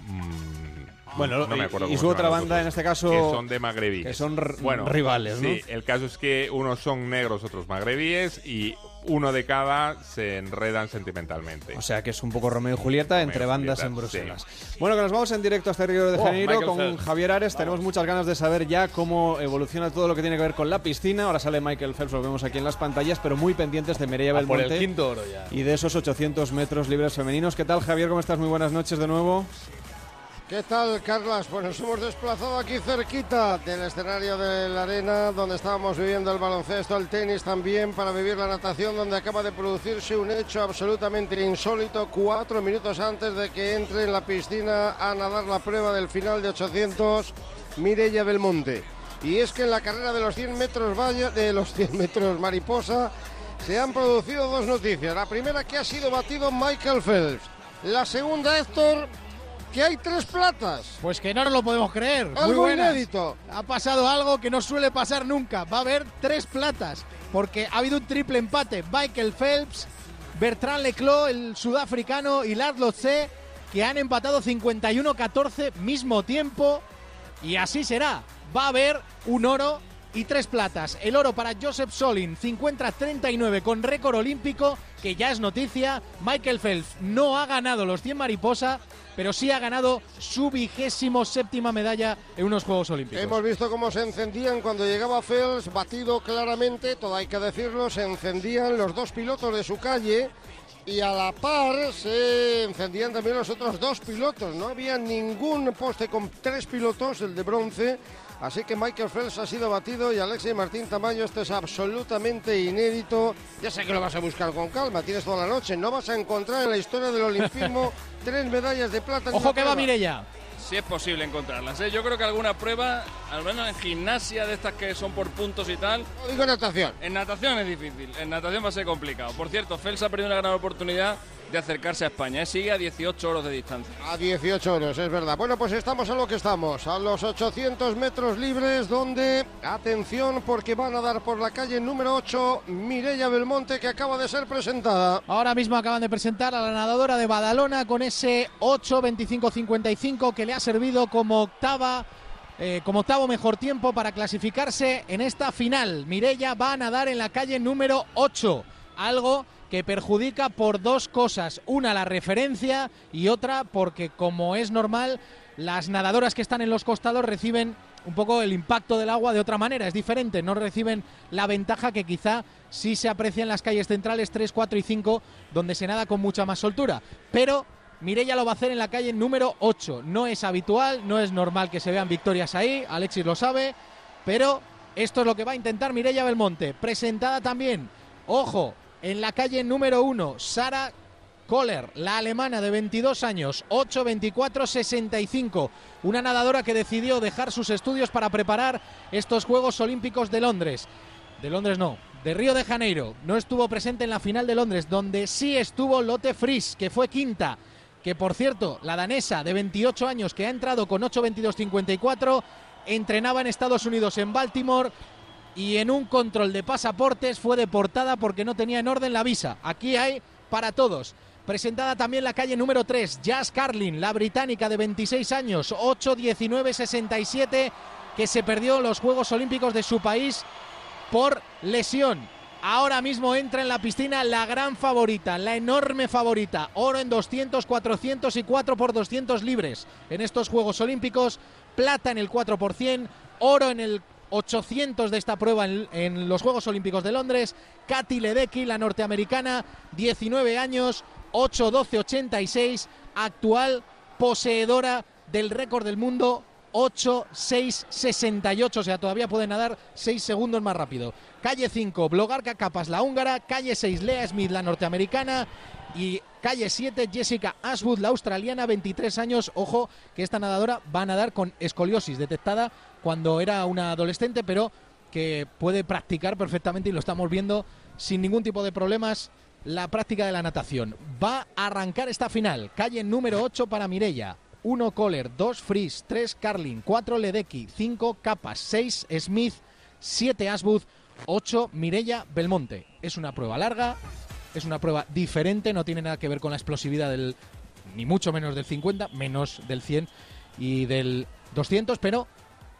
mm, bueno, y, su otra banda en este caso. Que son de magrebíes. Que son bueno, rivales, ¿no? Sí, el caso es que unos son negros, otros magrebíes y uno de cada se enredan sentimentalmente. O sea que es un poco Romeo y Julieta entre bandas en Bruselas. Bueno, que nos vamos en directo hasta Río de oh, Janeiro con Javier Ares. Tenemos muchas ganas de saber ya cómo evoluciona todo lo que tiene que ver con la piscina. Ahora sale Michael Phelps, lo vemos aquí en las pantallas, pero muy pendientes de Mireia Belmonte. Por el quinto oro ya. Y de esos 800 metros libres femeninos. ¿Qué tal, Javier? ¿Cómo estás? Muy buenas noches de nuevo. ¿Qué tal, Carlas? Pues nos hemos desplazado aquí cerquita del escenario de la arena, donde estábamos viviendo el baloncesto, el tenis también, para vivir la natación, donde acaba de producirse un hecho absolutamente insólito, cuatro minutos antes de que entre en la piscina a nadar la prueba del final de 800, Mirella Belmonte. Y es que en la carrera de los 100 metros de los 100 metros mariposa, se han producido dos noticias. La primera que ha sido batido Michael Phelps. La segunda, Héctor, que hay tres platas. Pues que no nos lo podemos creer. Algo Muy inédito. Ha pasado algo que no suele pasar nunca. Va a haber tres platas. Porque ha habido un triple empate. Michael Phelps, Bertrand Leclos, el sudafricano, y Lard Lotze, que han empatado 51-14 mismo tiempo. Y así será. Va a haber un oro y tres platas. El oro para Joseph Solin, 50-39 con récord olímpico, que ya es noticia. Michael Phelps no ha ganado los 100 mariposa, pero sí ha ganado su vigésimo séptima medalla en unos Juegos Olímpicos. Hemos visto cómo se encendían cuando llegaba Phelps, batido claramente, todo hay que decirlo, se encendían los dos pilotos de su calle y a la par se encendían también los otros dos pilotos. No había ningún poste con tres pilotos, el de bronce. Así que Michael Phelps ha sido batido y Alexei Martín Tamayo, esto es absolutamente inédito. Ya sé que lo vas a buscar con calma, tienes toda la noche. No vas a encontrar en la historia del olimpismo tres medallas de plata. Ojo que va Mirella. si es posible encontrarlas. ¿eh? Yo creo que alguna prueba, al menos en gimnasia de estas que son por puntos y tal. digo natación. En natación es difícil, en natación va a ser complicado. Por cierto, Fels ha perdido una gran oportunidad de acercarse a España. ¿eh? Sigue a 18 horas de distancia. A 18 horas, es verdad. Bueno, pues estamos a lo que estamos, a los 800 metros libres, donde, atención, porque van a dar por la calle número 8 Mireia Belmonte, que acaba de ser presentada. Ahora mismo acaban de presentar a la nadadora de Badalona con ese 8-25-55 que le ha servido como octava. eh, como octavo mejor tiempo para clasificarse en esta final. Mirella va a nadar en la calle número 8, algo que perjudica por dos cosas. Una, la referencia y otra, porque como es normal, las nadadoras que están en los costados reciben un poco el impacto del agua de otra manera, es diferente, no reciben la ventaja que quizá sí se aprecia en las calles centrales 3, 4 y 5, donde se nada con mucha más soltura. Pero Mireia lo va a hacer en la calle número 8. No es habitual, no es normal que se vean victorias ahí, Alexis lo sabe, pero esto es lo que va a intentar Mireia Belmonte. Presentada también, ojo, en la calle número 1, Sara Kohler, la alemana de 22 años, 8-24-65. Una nadadora que decidió dejar sus estudios para preparar estos Juegos Olímpicos de Londres. De Londres no, de Río de Janeiro. No estuvo presente en la final de Londres, donde sí estuvo Lotte Frisch, que fue quinta. Que por cierto, la danesa de 28 años que ha entrado con 8-22-54, entrenaba en Estados Unidos, en Baltimore, y en un control de pasaportes fue deportada porque no tenía en orden la visa. Aquí hay para todos. Presentada también la calle número 3, Jazz Carlin, la británica de 26 años, 8-19-67, que se perdió los Juegos Olímpicos de su país por lesión. Ahora mismo entra en la piscina la gran favorita, la enorme favorita. Oro en 200, 400 y 4 por 200 libres en estos Juegos Olímpicos. Plata en el 4 por 100, oro en el 800 de esta prueba en, los Juegos Olímpicos de Londres. Katy Ledecky, la norteamericana, 19 años, 8-12-86, actual poseedora del récord del mundo 8-6-68, o sea, todavía puede nadar 6 segundos más rápido. Calle 5, Blogarka Capas, la húngara. Calle 6, Lea Smith, la norteamericana. Y calle 7, Jessica Ashwood, la australiana, 23 años. Ojo que esta nadadora va a nadar con escoliosis detectada cuando era una adolescente, pero que puede practicar perfectamente y lo estamos viendo sin ningún tipo de problemas la práctica de la natación. Va a arrancar esta final. Calle número 8 para Mirella. 1 Kohler, 2 Fries, 3 Carlin, 4 Ledecky, 5 Capas, 6 Smith, 7 Ashwood, 8 Mirella Belmonte. Es una prueba larga, es una prueba diferente, no tiene nada que ver con la explosividad del ni mucho menos del 50, menos del 100 y del 200, pero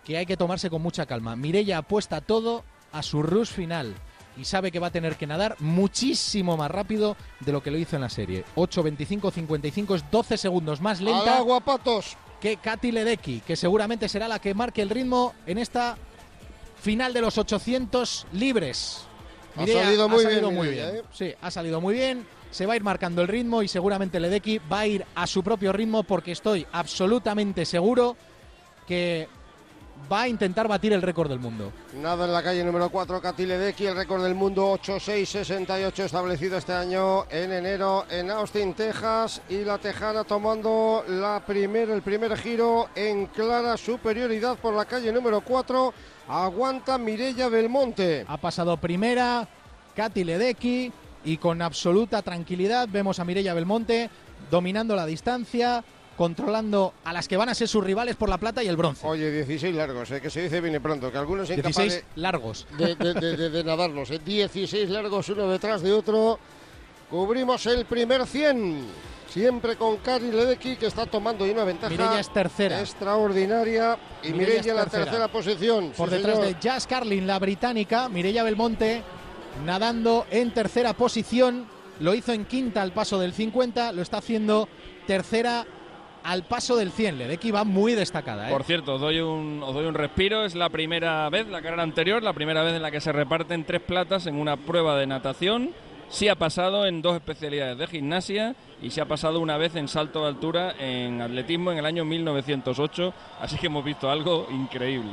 que hay que tomarse con mucha calma. Mirella apuesta todo a su rush final y sabe que va a tener que nadar muchísimo más rápido de lo que lo hizo en la serie. 8.25.55 es 12 segundos más lenta agua, patos. que Katy Ledecky, que seguramente será la que marque el ritmo en esta final de los 800 libres. Ha salido muy ha salido bien, muy Mireia, bien. ¿eh? Sí, ha salido muy bien. Se va a ir marcando el ritmo y seguramente Ledecky va a ir a su propio ritmo porque estoy absolutamente seguro que va a intentar batir el récord del mundo. Nada en la calle número 4, Katy Ledecky, el récord del mundo 8-6-68 establecido este año en enero en Austin, Texas. Y la tejana tomando la primer, el primer giro en clara superioridad por la calle número 4. Aguanta Mirella Belmonte. Ha pasado primera Katy Ledecky y con absoluta tranquilidad vemos a Mireia Belmonte dominando la distancia, controlando a las que van a ser sus rivales por la plata y el bronce. Oye, 16 largos, eh, que se dice viene pronto, que algunos son 16 incapaces largos. de, de- nadarlos. eh. 16 largos uno detrás de otro. Cubrimos el primer 100. Siempre con Cari Ledecky, que está tomando una ventaja Mireia es tercera. extraordinaria. Y Mireia en la tercera. tercera posición. Por Sí, detrás señor. de Jazz Carlin, la británica, Mireia Belmonte nadando en tercera posición. Lo hizo en quinta al paso del 50, lo está haciendo tercera al paso del 100. Ledecky va muy destacada. ¿eh? Por cierto, os doy, un, os doy un respiro. Es la primera vez, la carrera anterior, la primera vez en la que se reparten tres platas en una prueba de natación. Sí ha pasado en dos especialidades de gimnasia y se ha pasado una vez en salto de altura en atletismo en el año 1908. Así que hemos visto algo increíble.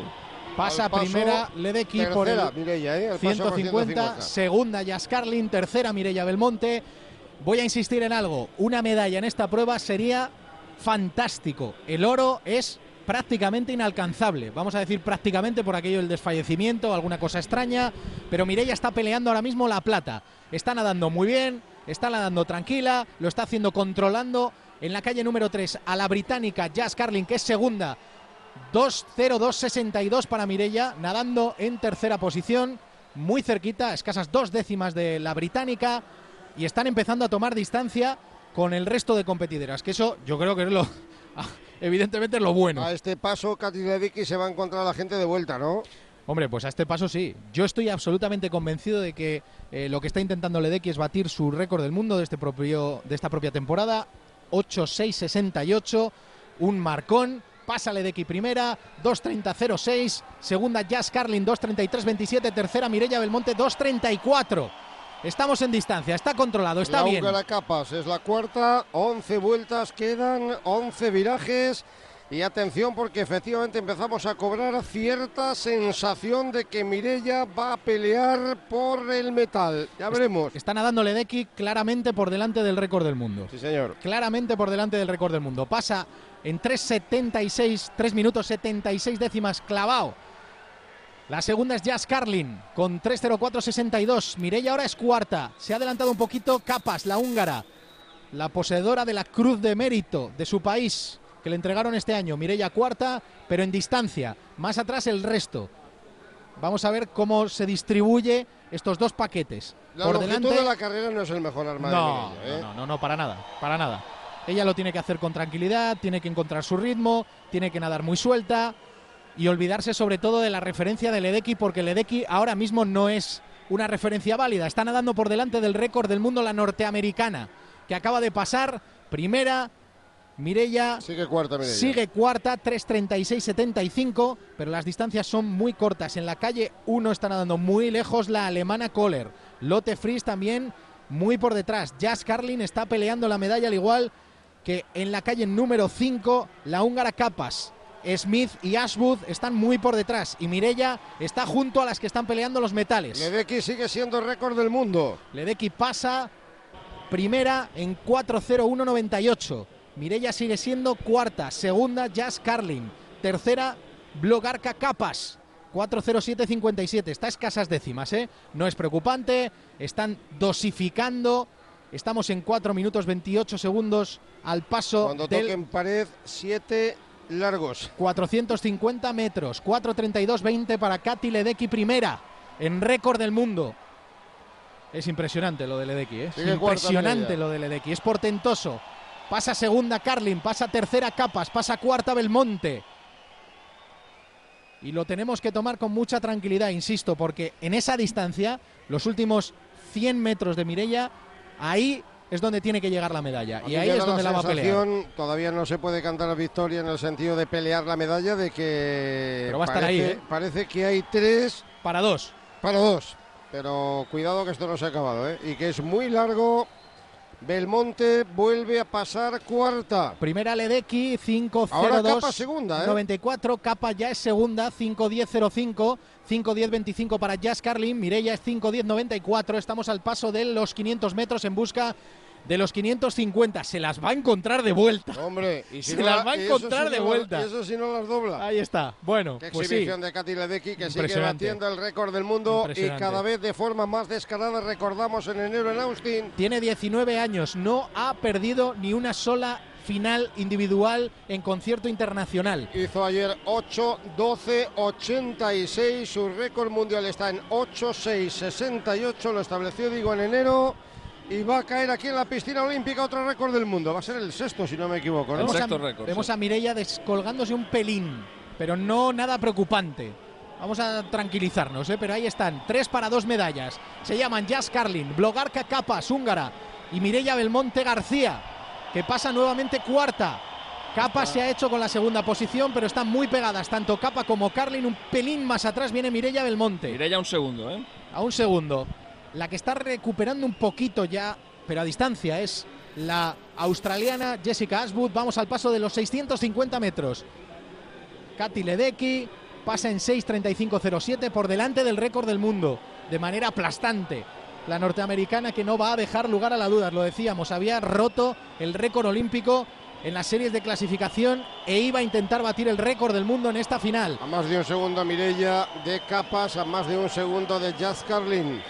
Pasa paso, primera Ledecky por el tercera, Mireia, ¿eh? Al paso por 150, 150. segunda Jazz Carlin, tercera Mireia Belmonte. Voy a insistir en algo, una medalla en esta prueba sería fantástico. El oro es prácticamente inalcanzable. Vamos a decir prácticamente por aquello del desfallecimiento, alguna cosa extraña, pero Mireia está peleando ahora mismo la plata. Está nadando muy bien, está nadando tranquila, lo está haciendo controlando en la calle número 3 a la británica Jazz Carlin, que es segunda. 2-0-2-62 para Mireia, nadando en tercera posición, muy cerquita, escasas dos décimas de la británica, y están empezando a tomar distancia con el resto de competidoras, que eso yo creo que es lo, evidentemente es lo bueno. A este paso, Katy Ledecky se va a encontrar a la gente de vuelta, ¿no? Hombre, pues a este paso sí. Yo estoy absolutamente convencido de que eh, lo que está intentando Ledecky es batir su récord del mundo de, este propio, de esta propia temporada. 8-6-68, un marcón. Pasa Ledecky primera, 2.30-06. Segunda, Jazz Carlin, 2.33-27. Tercera, Mirella Belmonte, 2.34. Estamos en distancia, está controlado, está la bien. La Capas es la cuarta, 11 vueltas quedan, 11 virajes. Y atención porque efectivamente empezamos a cobrar cierta sensación de que Mirella va a pelear por el metal. Ya veremos. Está nadando Ledecky claramente por delante del récord del mundo. Sí, señor. Claramente por delante del récord del mundo. Pasa en 3.76, 3 minutos 76 décimas clavado. La segunda es Jazz Carlin con 3.04.62. Mirella ahora es cuarta. Se ha adelantado un poquito Capas, la húngara. La poseedora de la Cruz de Mérito de su país que le entregaron este año. Mirella cuarta, pero en distancia. Más atrás el resto. Vamos a ver cómo se distribuye estos dos paquetes. La Por delante, de la carrera no es el mejor arma no, de ¿eh? no, no, no, para nada, para nada. Ella lo tiene que hacer con tranquilidad, tiene que encontrar su ritmo, tiene que nadar muy suelta y olvidarse sobre todo de la referencia de Ledecky, porque Ledecky ahora mismo no es una referencia válida. Está nadando por delante del récord del mundo la norteamericana, que acaba de pasar primera. Mirella sigue cuarta, Mirella. Sigue cuarta, 3.36.75, pero las distancias son muy cortas. En la calle 1 está nadando muy lejos la alemana Kohler. Lotte Fries también muy por detrás. Jazz Carlin está peleando la medalla al igual que en la calle número 5 la húngara Capas. Smith y Ashwood están muy por detrás y Mirella está junto a las que están peleando los metales. Ledecky sigue siendo récord del mundo. Ledecky pasa primera en 4.01.98. Mirella sigue siendo cuarta, segunda Jazz Carlin, tercera Blogarca Capas, 4.07.57. Está a escasas décimas, ¿eh? No es preocupante, están dosificando. Estamos en 4 minutos 28 segundos al paso Cuando del toquen pared, 7 largos. 450 metros, 4.32.20 para Katy Ledecky primera, en récord del mundo. Es impresionante lo de Ledecky, ¿eh? Es cuarta impresionante lo de Ledecky, es portentoso. Pasa segunda Carlin, pasa tercera Capas, pasa cuarta Belmonte. Y lo tenemos que tomar con mucha tranquilidad, insisto, porque en esa distancia, los últimos 100 metros de Mirella, ahí es donde tiene que llegar la medalla. Y ahí es donde la va a pelear. Todavía no se puede cantar la victoria en el sentido de pelear la medalla, de que Pero va a estar parece, ahí, ¿eh? parece que hay tres Para dos. para dos. Pero cuidado que esto no se ha acabado, ¿eh? Y que es muy largo. Belmonte vuelve a pasar cuarta. Primera Ledecky, 5-0-2. Ahora Capa segunda, ¿eh? 94, Capa ya es segunda, 5-10-05. 5-10-25 para Jazz Carlin. Mirella es 5-10-94. Estamos al paso de los 500 metros en busca de los 550. Se las va a encontrar de vuelta. Hombre, y si Se no las la- va a encontrar si de no- vuelta. y Eso si no las dobla. Ahí está. Bueno, Qué pues sí. exhibición de Katy Ledecky que sigue batiendo el récord del mundo y cada vez de forma más descarada. Recordamos en enero en Austin. Tiene 19 años, no ha perdido ni una sola final individual en concierto internacional. Hizo ayer 8, 12, 86. Su récord mundial está en 8, 6, 68. Lo estableció, digo, en enero. Y va a caer aquí en la piscina olímpica otro récord del mundo. Va a ser el sexto, si no me equivoco. ¿no? Vemos, a, vemos a Mireia descolgándose un pelín, pero no nada preocupante. Vamos a tranquilizarnos, ¿eh? pero ahí están. Tres para dos medallas. Se llaman Jazz Carlin, Blogarca Capas, húngara, y Mireia Belmonte García, que pasa nuevamente cuarta. Capa se ha hecho con la segunda posición, pero están muy pegadas, tanto Capa como Carlin. Un pelín más atrás viene Mireia Belmonte. Mirella un segundo, ¿eh? A un segundo. La que está recuperando un poquito ya, pero a distancia, es la australiana Jessica Ashwood. Vamos al paso de los 650 metros. Katy Ledecky pasa en 6.35.07 por delante del récord del mundo, de manera aplastante. La norteamericana que no va a dejar lugar a la duda, lo decíamos, había roto el récord olímpico en las series de clasificación e iba a intentar batir el récord del mundo en esta final. A más de un segundo Mirella de Capas, a más de un segundo de Jazz Carlin.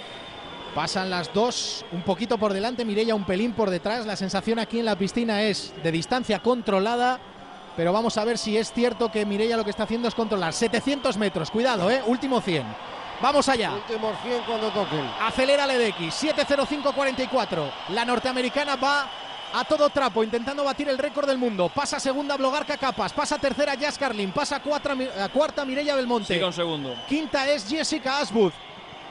Pasan las dos un poquito por delante, Mirella un pelín por detrás. La sensación aquí en la piscina es de distancia controlada, pero vamos a ver si es cierto que Mirella lo que está haciendo es controlar. 700 metros, cuidado, ¿eh? último 100. Vamos allá. Último 100 cuando toquen. Acelera Ledecky, 7.05.44. La norteamericana va a todo trapo, intentando batir el récord del mundo. Pasa segunda Blogarca Capas, pasa tercera Jazz Carlin, pasa cuarta, cuarta Mirella Belmonte. Sigue un segundo. Quinta es Jessica Aswood.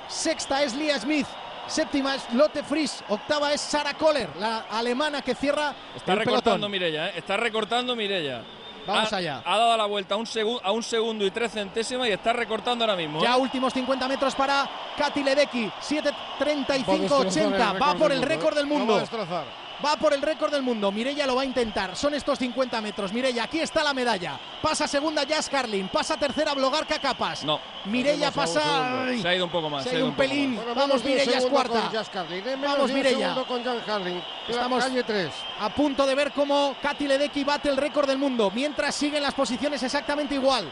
Sexta es Lia Smith. Séptima es Lotte Fries. Octava es Sarah Kohler, la alemana que cierra. Está el recortando. Mirella, ¿eh? está recortando Mirella. Vamos ha, allá. Ha dado la vuelta a un, segu a un segundo y tres centésimas y está recortando ahora mismo. Ya ¿eh? últimos 50 metros para Katy Ledecky. 7.35.80. Va por el récord del mundo. Va por el récord del mundo. Mirella lo va a intentar. Son estos 50 metros. Mirella, aquí está la medalla. Pasa segunda Jazz Carlin. Pasa tercera Blogarca Capas. No. Mirella pasa. Ay, Se ha ido un poco más. se ha ido un pelín. Vamos, Mirella es cuarta. Vamos, Mirella. con Jan Carlin. Estamos Calle 3. a punto de ver cómo Katy Ledecky bate el récord del mundo. Mientras siguen las posiciones exactamente igual.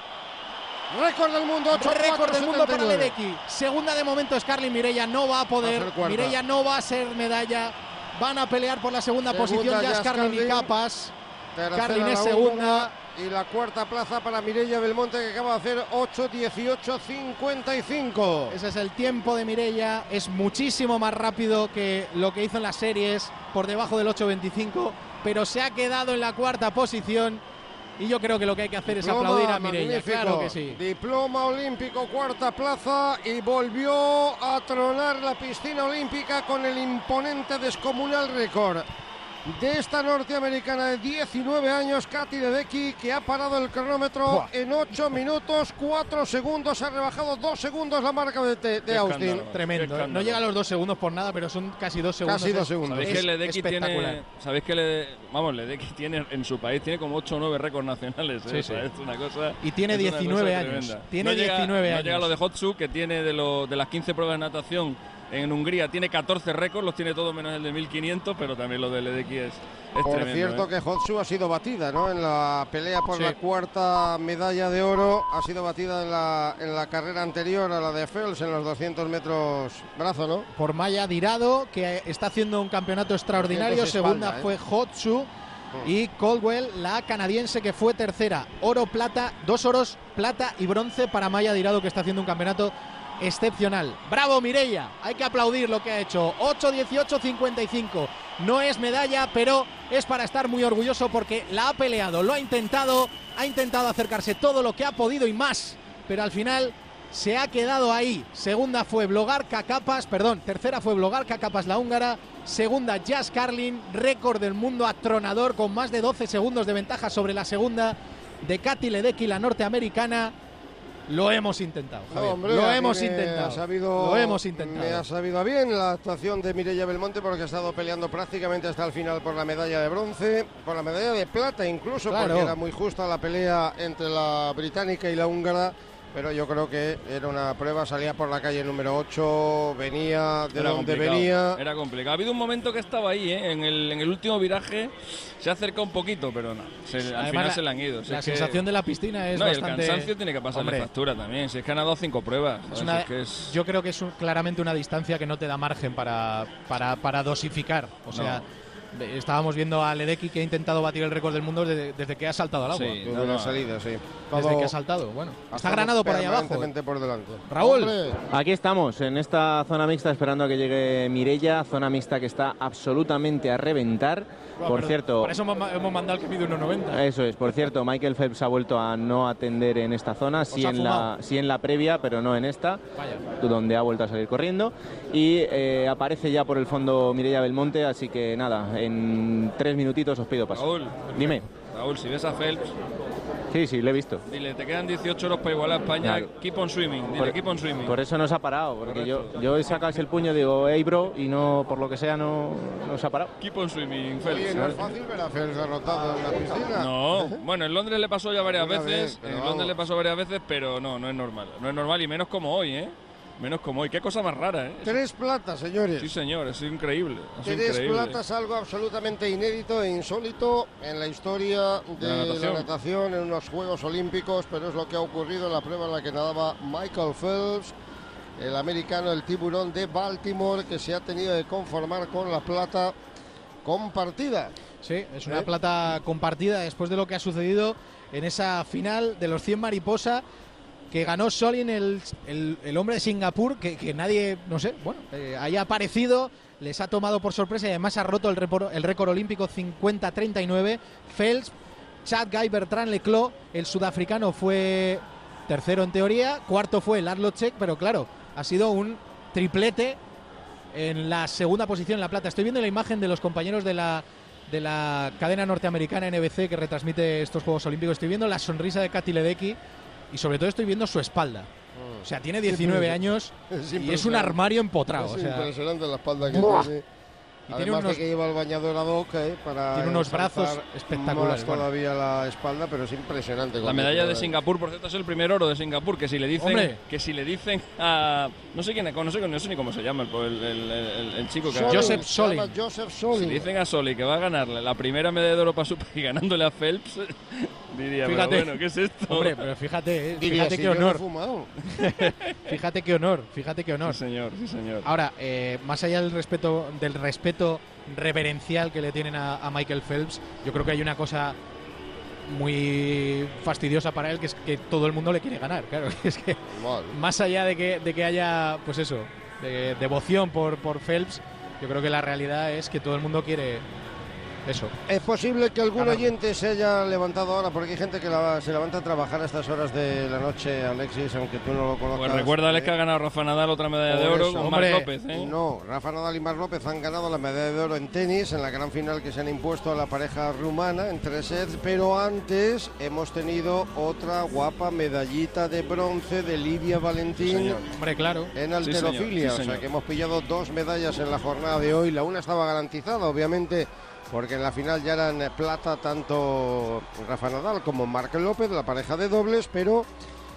Récord del mundo, 8 Récord del mundo para Ledecky. Segunda de momento es Carlin Mirella. No va a Va poder. a ser cuarta. Mirella no va a ser medalla. Van a pelear por la segunda, Segunda, posición. Jazz Carlin y. Capas. Carlin es segunda. Y la cuarta plaza para Mirella Belmonte que acaba de hacer 8-18-55. Ese es el tiempo de Mirella. Es muchísimo más rápido que lo que hizo en las series, por debajo del 8.25, pero se ha quedado en la cuarta posición. Y yo creo que lo que hay que hacer es aplaudir a magnífico. Claro que sí. Diploma olímpico, cuarta plaza y volvió a tronar la piscina olímpica con el imponente descomunal récord de esta norteamericana de 19 años, Katy Ledecky, que ha parado el cronómetro Buah. en 8 minutos 4 segundos, ha rebajado 2 segundos la marca de, de Qué Austin. Tremendo. ¿eh? No llega a los dos segundos por nada, pero son casi dos segundos. Casi dos Es- segundos. ¿Sabéis es que Ledecky tiene, ¿sabéis que le, vamos, Ledecky tiene en su país tiene como 8 o 9 récords nacionales, ¿eh? Sí, O sea, sí. es una cosa Y tiene es una 19 cosa años. tremenda. Tiene no llega, 19 No llega a años. lo de Hotsu que tiene de, lo- de las 15 pruebas de natación en Hungría tiene 14 récords, los tiene todos menos el de 1500, pero también lo de Ledecky es, es Por tremendo, cierto ¿eh? que Hotsu ha sido batida, ¿no? En la pelea por Sí. la cuarta medalla de oro, ha sido batida en la, en la carrera anterior a la de Fels en los 200 metros brazo, ¿no? por Maya Dirado, que está haciendo un campeonato extraordinario. 200 Segunda ¿eh? fue Hotsu. Y Caldwell, la canadiense, que fue tercera. Oro, plata, dos oros, plata y bronce para Maya Dirado, que está haciendo un campeonato excepcional. ¡Bravo, Mirella! Hay que aplaudir lo que ha hecho. 8-18-55. No es medalla, pero es para estar muy orgulloso porque la ha peleado, lo ha intentado, ha intentado acercarse todo lo que ha podido y más. Pero al final se ha quedado ahí. Segunda fue Blogarca Capas, perdón, tercera fue Blogarca Capas la húngara, segunda Jazz Carlin, récord del mundo atronador con más de 12 segundos de ventaja sobre la segunda de Katy Ledecky, la norteamericana. Lo hemos intentado, No, Javier, hombre, lo hemos intentado. sabido- lo hemos Me ha intentado. sabido bien la actuación de Mireia Belmonte porque ha estado peleando prácticamente hasta el final por la medalla de bronce, por la medalla de plata incluso, Claro. porque era muy justa la pelea entre la británica y la húngara. Pero yo creo que era una prueba, salía por la calle número 8, venía de Era donde complicado, venía. Era complicado. Ha habido un momento que estaba ahí, ¿eh? en, el, en el último viraje se ha acercado un poquito, pero no. se- al Además, final la- se le han ido. Si La es que- sensación de la piscina es no, y el bastante... cansancio tiene que pasarle Hombre, factura también. Si es que han dado cinco pruebas. es una- es que es- Yo creo que es un- claramente una distancia que no te da margen para, para, para dosificar. O sea, ve- estábamos viendo a Ledecky que ha intentado batir el récord del mundo desde, desde que ha saltado al agua. Sí, Desde no, la salida, sí. Desde Todo- que ha saltado. Bueno, está Granado por ahí abajo. permanentemente por delante. Raúl. Hombre, Aquí estamos, en esta zona mixta, esperando a que llegue Mirella, zona mixta que está absolutamente a reventar. Bueno, Por cierto, Por eso hemos, ma- hemos mandado el que mide 1,90. eso es, por cierto, Michael Phelps ha vuelto a no atender en esta zona, sí en, la, sí en la previa, pero no en esta, Vaya. donde ha vuelto a salir corriendo. Y eh, aparece ya por el fondo Mirella Belmonte, así que nada, en tres minutitos os pido paso. Raúl, Dime, Raúl, si ves a Phelps, sí, sí, le he visto. dile, te quedan 18 horas para igualar a España. Claro. Keep on swimming. Dile, Por- keep on swimming. Por eso no se ha parado, porque yo, yo he sacado el puño y digo, hey bro, y no, por lo que sea, no, no se ha parado. Keep on swimming, oye, Phelps. no es fácil ver a Fels derrotado en la piscina. No, bueno, en Londres le pasó ya varias Una veces, vez, en vamos. Londres le pasó varias veces, pero no, no es normal. No es normal y menos como hoy, ¿eh? Menos como hoy. Qué cosa más rara, ¿eh? Tres platas, señores. Sí, señor, es increíble. Es Tres increíble. platas, algo absolutamente inédito e insólito en la historia de, la la, natación. natación. en unos Juegos Olímpicos, pero es lo que ha ocurrido en la prueba en la que nadaba Michael Phelps, el americano, el tiburón de Baltimore, que se ha tenido de conformar con la plata compartida. Sí, es una ¿Eh? plata compartida después de lo que ha sucedido en esa final de los 100 mariposa que ganó Solin, el, el- el hombre de Singapur, que, que nadie, no sé, bueno, eh, haya aparecido, les ha tomado por sorpresa y además ha roto el, repor- el récord olímpico 50-39. Phelps, Chad Guy Bertrand Leclos, el sudafricano fue tercero en teoría, cuarto fue Laszlo Czech, pero claro, ha sido un triplete en la segunda posición en la plata. Estoy viendo la imagen de los compañeros de la de la cadena norteamericana NBC que retransmite estos Juegos Olímpicos. Estoy viendo la sonrisa de Katy Ledecky y sobre todo estoy viendo su espalda. O sea, tiene 19 años. Es y es un armario empotrado. Es o sea, impresionante la espalda que ¡buah! tiene. Y tiene Además unos- de que lleva el bañador ad hoc eh, para Tiene unos brazos espectaculares, más bueno. todavía la espalda, pero es impresionante. La medalla tiene de Singapur, por cierto, es el primer oro de Singapur. Que si le dicen, Hombre. que si le dicen a no sé quién, no sé, no sé ni cómo se llama el, el, el- el- el chico que Solin, Joseph se llama Solin. Joseph Si le dicen a Soli que va a ganarle la primera medalla de oro para su país ganándole a Phelps, diría, Fíjate. pero bueno, ¿qué es esto? Hombre, pero fíjate, eh, Diría, fíjate si qué yo no he honor. Fíjate qué honor, fíjate qué honor. Sí, señor, sí, señor. Ahora, eh, más allá del respeto, del respeto reverencial que le tienen a, a Michael Phelps, yo creo que hay una cosa muy fastidiosa para él, que es que todo el mundo le quiere ganar. Claro, es que Vale. más allá de que, de que haya, pues eso, de- devoción por, por Phelps, yo creo que la realidad es que todo el mundo quiere eso. Es posible que algún oyente se haya levantado ahora, porque hay gente que la- se levanta a trabajar a estas horas de la noche, Alexis, aunque tú no lo conozcas. Pues recuérdales ¿eh? que ha ganado Rafa Nadal otra medalla de oro eso. con Hombre, Marc López. ¿eh? No, Rafa Nadal y Marc López han ganado la medalla de oro en tenis en la gran final que se han impuesto a la pareja rumana en tres sets, pero antes hemos tenido otra guapa medallita de bronce de Lidia Valentín Hombre, claro. en Sí, alterofilia, señor, sí, o sea señor. que hemos pillado dos medallas en la jornada de hoy, la una estaba garantizada obviamente porque en la final ya eran eh, plata tanto Rafa Nadal como Marc López, la pareja de dobles, pero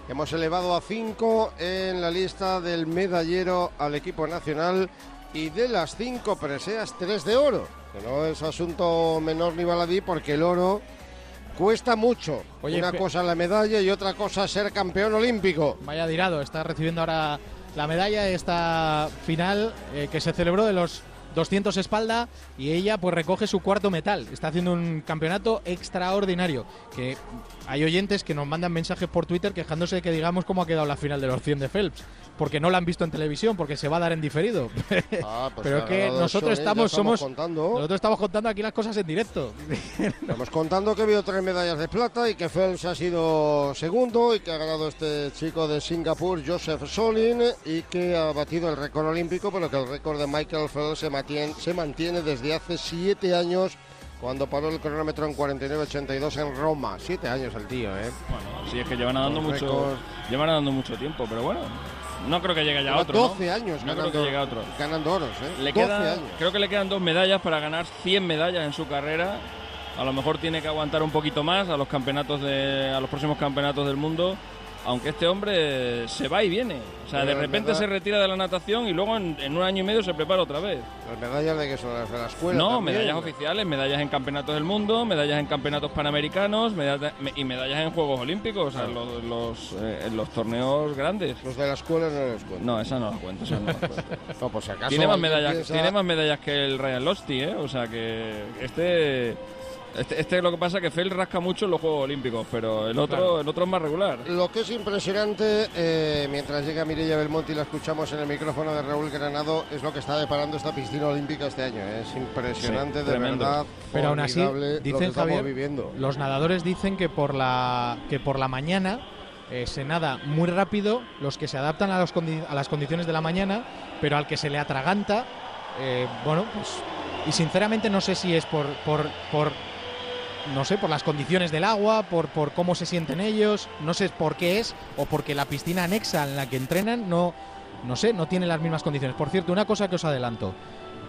hemos elevado a cinco en la lista del medallero al equipo nacional y de las cinco preseas tres de oro, que no es asunto menor ni baladí porque el oro cuesta mucho. Oye, Una cosa la medalla y otra cosa ser campeón olímpico. Vaya dirado, está recibiendo ahora la medalla de esta final eh, que se celebró de los 200 espalda y ella pues recoge su cuarto metal. Está haciendo un campeonato extraordinario. Que hay oyentes que nos mandan mensajes por Twitter quejándose de que digamos cómo ha quedado la final de los 100 de Phelps. Porque no la han visto en televisión, porque se va a dar en diferido. Ah, pues Pero es que nosotros estamos, somos, contando. nosotros estamos contando aquí las cosas en directo. Estamos contando que vio tres medallas de plata y que Phelps ha sido segundo y que ha ganado este chico de Singapur, Joseph Solin, y que ha batido el récord olímpico, pero que el récord de Michael Phelps se mantiene, se mantiene desde hace siete años, cuando paró el cronómetro en 49.82 en Roma. Siete años el tío, ¿eh? Bueno, sí, es que llevan nadando Con mucho, llevan nadando mucho tiempo, pero bueno, no creo que llegue ya Lleva otro. ¿no? 12 años No creo ganando, que llegue otro. ganando oros, ¿eh? Le 12 queda- años. creo que le quedan dos medallas para ganar 100 medallas en su carrera. A lo mejor tiene que aguantar un poquito más a los campeonatos de, a los próximos campeonatos del mundo. Aunque este hombre se va y viene. O sea, Pero de en repente se retira de la natación y luego en, en un año y medio se prepara otra vez. Las medallas de que son las de la escuela. No, también. medallas oficiales, medallas en campeonatos del mundo, medallas en campeonatos panamericanos medalla- me- y medallas en Juegos Olímpicos, o sea, los, los, eh, en los torneos grandes. Los de la escuela no los cuento. No, esa no la cuento, esa no la cuento. No, por si acaso tiene, más medallas, piensa- tiene más medallas que el Ryan Losty, ¿eh? O sea que este, este, este lo que pasa es que Fell rasca mucho en los Juegos Olímpicos, pero el otro, Claro. el otro es más regular. Lo que es impresionante, eh, mientras llega Mireia Belmonte y la escuchamos en el micrófono de Raúl Granado, es lo que está deparando esta piscina olímpica este año. ¿eh? Es impresionante, Sí, de tremendo. verdad. Pero aún así, lo que dicen estamos Javier, viviendo. los nadadores dicen que por la que por la mañana eh, se nada muy rápido los que se adaptan a, los condi- a las condiciones de la mañana, pero al que se le atraganta, eh, bueno, pues y sinceramente no sé si es por por, por no sé, por las condiciones del agua, por, por cómo se sienten ellos, no sé por qué es, o porque la piscina anexa en la que entrenan no, no sé, no tiene las mismas condiciones. Por cierto, una cosa que os adelanto,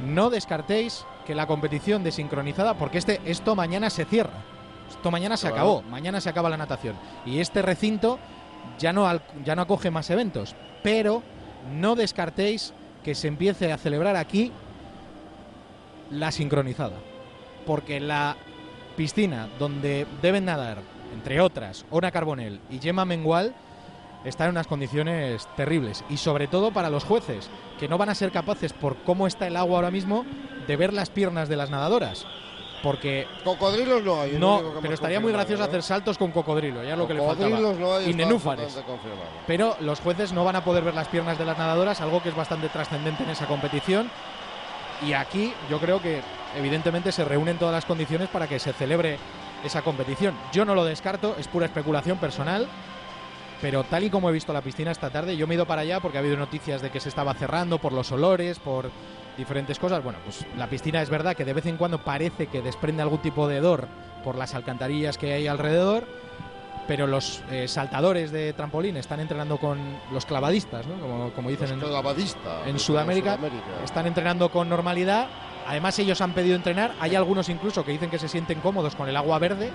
no descartéis que la competición desincronizada, porque este, esto mañana se cierra, esto mañana se Claro. acabó, mañana se acaba la natación, y este recinto ya no, ya no acoge más eventos, pero no descartéis que se empiece a celebrar aquí la sincronizada. Porque la piscina donde deben nadar, entre otras, Ona Carbonell y Gemma Mengual, está en unas condiciones terribles. Y sobre todo para los jueces, que no van a ser capaces, por cómo está el agua ahora mismo, de ver las piernas de las nadadoras. Porque. Cocodrilos no hay. No, pero estaría muy gracioso ¿no? hacer saltos con cocodrilo, ya es lo que le faltaba. Cocodrilos no hay, y nenúfares. Pero los jueces no van a poder ver las piernas de las nadadoras, algo que es bastante trascendente en esa competición. Y aquí yo creo que evidentemente se reúnen todas las condiciones para que se celebre esa competición. Yo no lo descarto, es pura especulación personal, pero tal y como he visto la piscina esta tarde, yo me he ido para allá porque ha habido noticias de que se estaba cerrando por los olores, por diferentes cosas. Bueno, pues la piscina es verdad que de vez en cuando parece que desprende algún tipo de hedor por las alcantarillas que hay alrededor, pero los eh, saltadores de trampolín están entrenando con los clavadistas, ¿no? como, como dicen en, Clavadista. en Sudamérica, están entrenando con normalidad. Además ellos han pedido entrenar, hay algunos incluso que dicen que se sienten cómodos con el agua verde,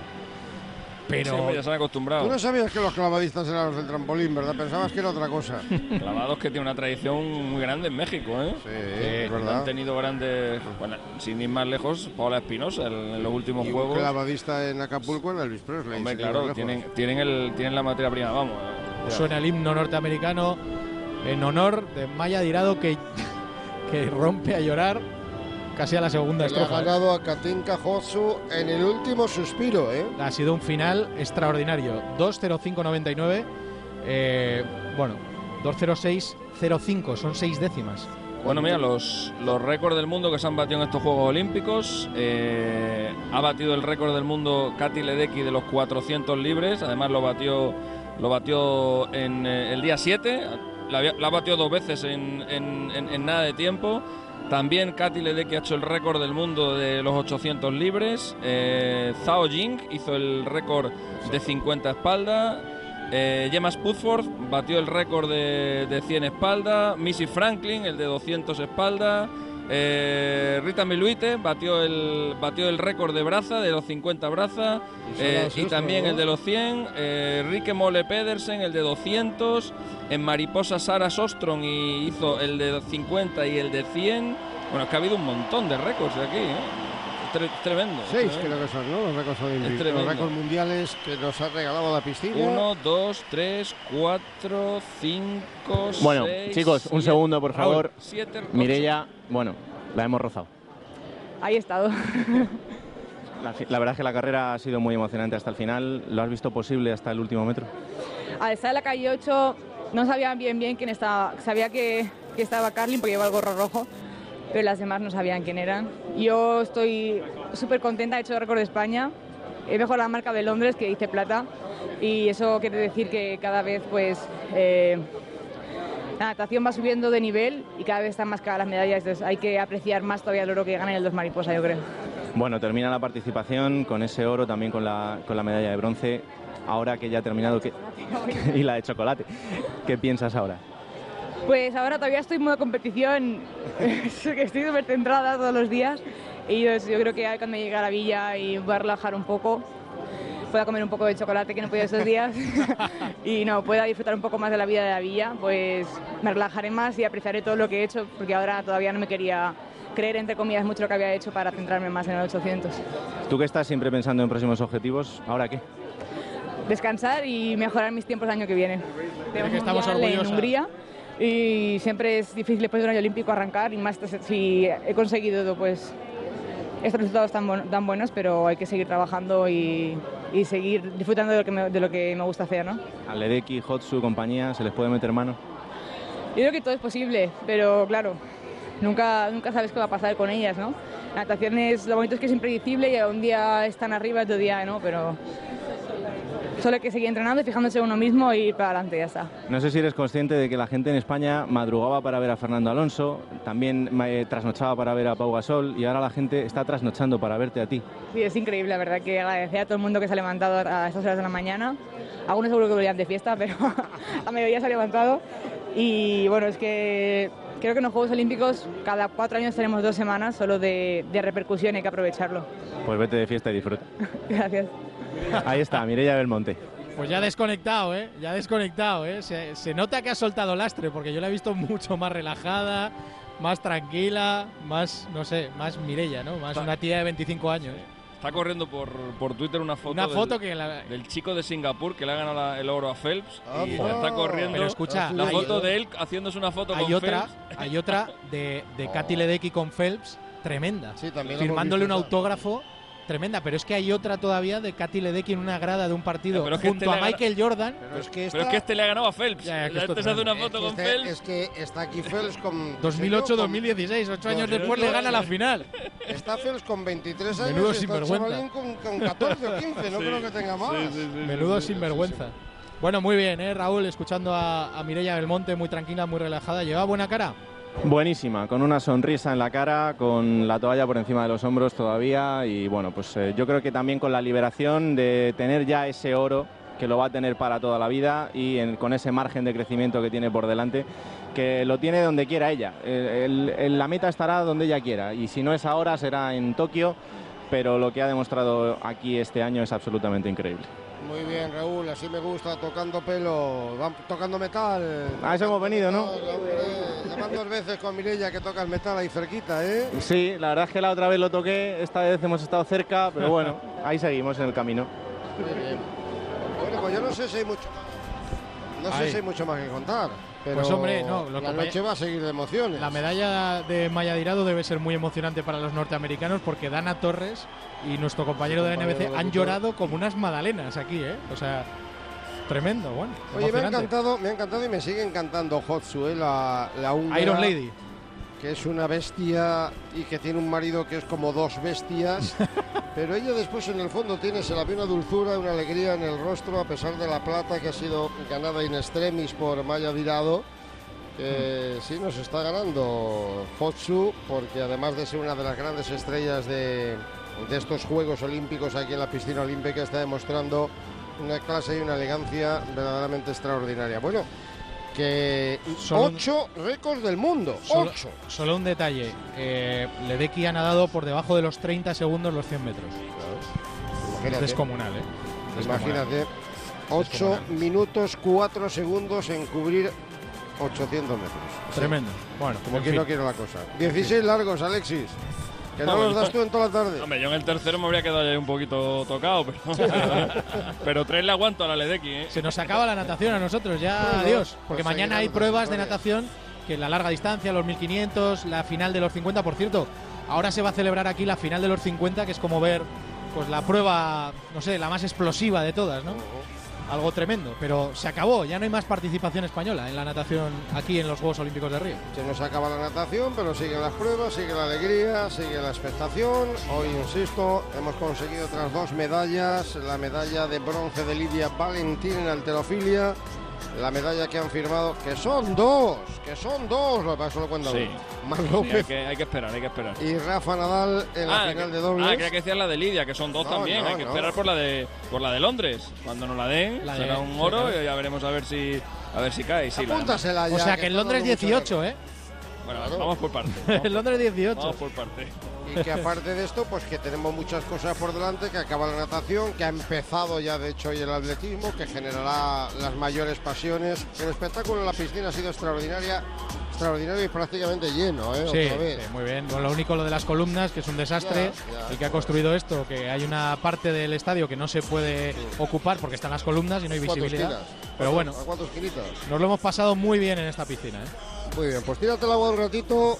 pero Sí, ya se han acostumbrado. Tú no sabías que los clavadistas eran los del trampolín, ¿verdad? Pensabas que era otra cosa. Clavados que tiene una tradición muy grande en México, ¿eh? Sí, es verdad. Han tenido grandes. Bueno, sin ir más lejos, Paula Espinosa en, en los últimos Y un juegos. clavadista en Acapulco en Elvis Presley. Hombre, claro, tienen, tienen, el, tienen la materia prima, vamos. Suena el himno norteamericano en honor de Maya Dirado que, que rompe a llorar casi a la segunda le ha estrofa. ¿eh? ganado a Katinka Hosu en el último suspiro, ¿eh? Ha sido un final extraordinario. 2.05.99. Eh, bueno, 2.06.05. Son seis décimas. Bueno, mira, los, los récords del mundo que se han batido en estos Juegos Olímpicos. eh, ha batido el récord del mundo Katy Ledecky de los 400 libres. Además, lo batió, lo batió en eh, el día 7. La, la batió dos veces en, en- en- en nada de tiempo. También Katy Ledecky ha hecho el récord del mundo de los 800 libres. Eh, Zhao Jing hizo el récord de 50 espaldas. Eh, Gemma batió el récord de, de 100 espaldas. Missy Franklin, el de 200 espaldas. Eh, Rita Miluite batió el, batió el récord de braza, de los 50 brazas. Eh, y también el de los 100. Eh, Rike Mole Pedersen, el de 200. En mariposa Sara Sostrom y hizo el de 50 y el de 100. Bueno, es que ha habido un montón de récords aquí. ¿eh? Tre- tremendo. Seis creo que son, ¿no? Los récords olímpicos. Los récords mundiales que nos ha regalado la piscina. Uno, dos, tres, cuatro, cinco, Bueno, seis, chicos, un segundo, por favor. siete. Mirella, bueno, la hemos rozado. Ahí he estado. La, verdad es que la carrera ha sido muy emocionante hasta el final. ¿Lo has visto posible hasta el último metro? Al estar en la calle 8 no sabían bien bien quién estaba. Sabía que, que estaba Carlin porque lleva el gorro rojo, pero las demás no sabían quién eran. Yo estoy súper contenta, he hecho el récord de España. He mejorado la marca de Londres que hice plata y eso quiere decir que cada vez pues eh, la natación va subiendo de nivel y cada vez están más caras las medallas. Entonces hay que apreciar más todavía el oro que gana el dos mariposa, yo creo. Bueno, termina la participación con ese oro, también con la, con la medalla de bronce. Ahora que ya ha terminado ¿qué- y la de chocolate, ¿qué piensas ahora? Pues ahora todavía estoy en modo competición, estoy súper centrada todos los días y yo, yo creo que cuando llegue a la villa y voy a relajar un poco, pueda comer un poco de chocolate que no he podido estos días y no, pueda disfrutar un poco más de la vida de la villa, pues me relajaré más y apreciaré todo lo que he hecho porque ahora todavía no me quería creer, entre comillas, mucho lo que había hecho para centrarme más en el 800. Tú que estás siempre pensando en próximos objetivos, ¿ahora qué? descansar y mejorar mis tiempos el año que viene. Que estamos mundial en. Hungría y siempre es difícil después de un año olímpico arrancar y más si he conseguido pues estos resultados tan, bon- tan buenos, pero hay que seguir trabajando y, y seguir disfrutando de lo, que me, de lo que me gusta hacer, ¿no? A Ledecky, Hotsu, compañía, ¿se les puede meter mano? Yo creo que todo es posible, pero claro, nunca, nunca sabes qué va a pasar con ellas, ¿no? La natación es, lo bonito es que es impredecible y un día están arriba, otro día no, pero solo hay que seguir entrenando y fijándose en uno mismo y ir para adelante, ya está. No sé si eres consciente de que la gente en España madrugaba para ver a Fernando Alonso, también eh, trasnochaba para ver a Pau Gasol y ahora la gente está trasnochando para verte a ti. Sí, es increíble, la verdad, que agradecer a todo el mundo que se ha levantado a estas horas de la mañana. Algunos seguro que volvían de fiesta, pero a mediodía se ha levantado. Y bueno, es que creo que en los Juegos Olímpicos cada cuatro años tenemos dos semanas solo de, de repercusión y hay que aprovecharlo. Pues vete de fiesta y disfruta. Gracias. Ahí está, Mireia Belmonte. Pues ya desconectado, ¿eh? Ya desconectado, ¿eh? Se, se nota que ha soltado lastre, porque yo la he visto mucho más relajada, más tranquila, más, no sé, más Mirella, ¿no? Más una tía de 25 años. Está corriendo por, por Twitter una foto, Una del, foto que la- del chico de Singapur que le ha ganado la- el oro a Phelps y Ojo. está corriendo. Pero escucha, la foto de él haciéndose una foto Hay con otra, Phelps. hay otra de, de Katy Ledecky con Phelps, tremenda. también la Firmándole un autógrafo, tremenda. Pero es que hay otra todavía de Katy Ledecky en una grada de un partido Pero junto este a Michael Jordan. Pero es que Pero es que este le ha ganado a Phelps. Ya, ya, este se hace una foto Es con que, Phelps. es que está aquí Phelps con... 2008-2016, ocho años después le gana la final. Está Phelps con 23 años Menudo y está sinvergüenza. Con, con 14 o 15, no Sí. creo que tenga más. Menudo sinvergüenza. Bueno, muy bien, ¿eh, Raúl? Escuchando a, a Mireia Belmonte, muy tranquila, muy relajada. ¿Lleva buena cara? Buenísima, con una sonrisa en la cara, con la toalla por encima de los hombros todavía y bueno, pues eh, yo creo que también con la liberación de tener ya ese oro que lo va a tener para toda la vida y en- con ese margen de crecimiento que tiene por delante, que lo tiene donde quiera ella. El- el- la meta estará donde ella quiera y si no es ahora será en Tokio, pero lo que ha demostrado aquí este año es absolutamente increíble. Muy bien, Raúl, así me gusta, tocando pelo, tocando metal. A eso hemos venido, ¿no? Ya van dos veces con Mirella que toca el metal ahí cerquita, ¿eh? Sí, la verdad es que la otra vez lo toqué, esta vez hemos estado cerca, pero bueno, ahí seguimos en el camino. Muy bien. Bueno, pues yo no sé si hay mucho más. No sé si hay mucho más que contar. Pero Pues hombre, no, lo la noche va a seguir de emociones. La medalla de Mayadirado debe ser muy emocionante para los norteamericanos porque Dana Torres y nuestro compañero de la Compañero NBC han llorado como unas magdalenas aquí, ¿eh? O sea, tremendo, bueno. Oye, me ha encantado, me ha encantado y me sigue encantando Hotsu, ¿eh? la, la húngara, Iron Lady. Que es una bestia y que tiene un marido que es como dos bestias. pero ella después en el fondo tiene, se la ve una dulzura, una alegría en el rostro, a pesar de la plata que ha sido ganada in extremis por Maya Virado. Que sí nos está ganando Hotsu, porque además de ser una de las grandes estrellas de, de estos Juegos Olímpicos aquí en la piscina olímpica, está demostrando una clase y una elegancia verdaderamente extraordinaria. Bueno, que Solo un- ocho récords del mundo, Solo, ocho. solo un detalle. Eh, Ledecky ha nadado por debajo de los 30 segundos los 100 metros. Imagínate. Descomunal, ¿eh? Descomunal. Imagínate, 8 minutos 4 segundos en cubrir 800 metros. Sí. Tremendo. Bueno, Como fin. no quiere la cosa. 16 largos, Alexis. Que no los das yo- tú en toda la tarde. Hombre, yo en el tercero me habría quedado ya un poquito tocado, pero, pero tres le aguanto a la Ledecky, ¿eh? Se nos acaba la natación a nosotros, ya Bueno, adiós. Porque pues mañana hay pruebas de natación, que la larga distancia, los 1500, la final de los 50. Por cierto, ahora se va a celebrar aquí la final de los 50, que es como ver pues la prueba, no sé, la más explosiva de todas, ¿no? Algo tremendo, pero se acabó, ya no hay más participación española en la natación aquí en los Juegos Olímpicos de Río. Se nos acaba la natación, pero siguen las pruebas, sigue la alegría, sigue la expectación. Hoy, insisto, hemos conseguido otras dos medallas. La medalla de bronce de Lidia Valentín en alterofilia. La medalla que han firmado, que son dos, que son dos, lo que pasa solo cuenta Sí. uno. Sí, hay, que, hay que esperar, hay que esperar. y Rafa Nadal en la Ah, final que- de dobles. Ah, creía que decías la de Lidia, que son dos No, también. no, hay que no. esperar por la de por la de Londres. Cuando nos la den, La de- será un sí, oro claro. y ya veremos a ver si a ver si cae. Sí, la- Apúntasela ya. O sea que en Londres mucho 18, ¿eh? Bueno, vamos por parte. vamos en Londres 18. Vamos por parte. Y que aparte de esto, pues que tenemos muchas cosas por delante, que acaba la natación, que ha empezado ya de hecho hoy el atletismo, que generará las mayores pasiones. El espectáculo en la piscina ha sido extraordinaria, extraordinario y prácticamente lleno, ¿eh? Sí, Otra vez. sí, muy bien. Bueno, lo único lo de las columnas, que es un desastre. Ya, ya. El que ha construido esto, que hay una parte del estadio que no se puede ocupar porque están las columnas y no hay ¿Cuántos visibilidad. tiras? Pero bueno, ¿A cuántos kilitos? nos lo hemos pasado muy bien en esta piscina. ¿eh? Muy bien, pues tírate el agua un ratito.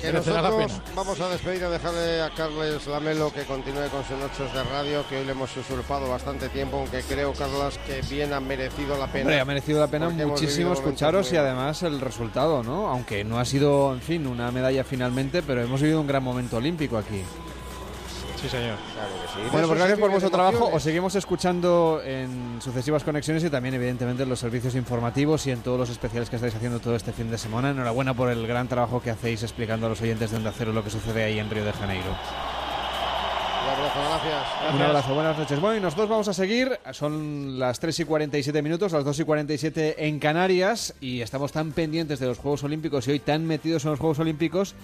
Que nosotros vamos a despedir y dejarle a Carles Lamelo que continúe con sus noches de radio, que hoy le hemos usurpado bastante tiempo, aunque creo, Carlas, que bien ha merecido la pena. Hombre, ha merecido la pena muchísimo escucharos y además el resultado, ¿no? Aunque no ha sido, en fin, una medalla finalmente, pero hemos vivido un gran momento olímpico aquí. Sí, señor. Claro que sí. Bueno, pues gracias por vuestro trabajo. Os seguimos escuchando en sucesivas conexiones y también, evidentemente, en los servicios informativos y en todos los especiales que estáis haciendo todo este fin de semana. Enhorabuena por el gran trabajo que hacéis explicando a los oyentes de Onda Cero lo que sucede ahí en Río de Janeiro. Un abrazo, gracias. Un abrazo, buenas noches. Bueno, y nosotros vamos a seguir. Son las 3 y 47 minutos, las 2 y 47 en Canarias y estamos tan pendientes de los Juegos Olímpicos y hoy tan metidos en los Juegos Olímpicos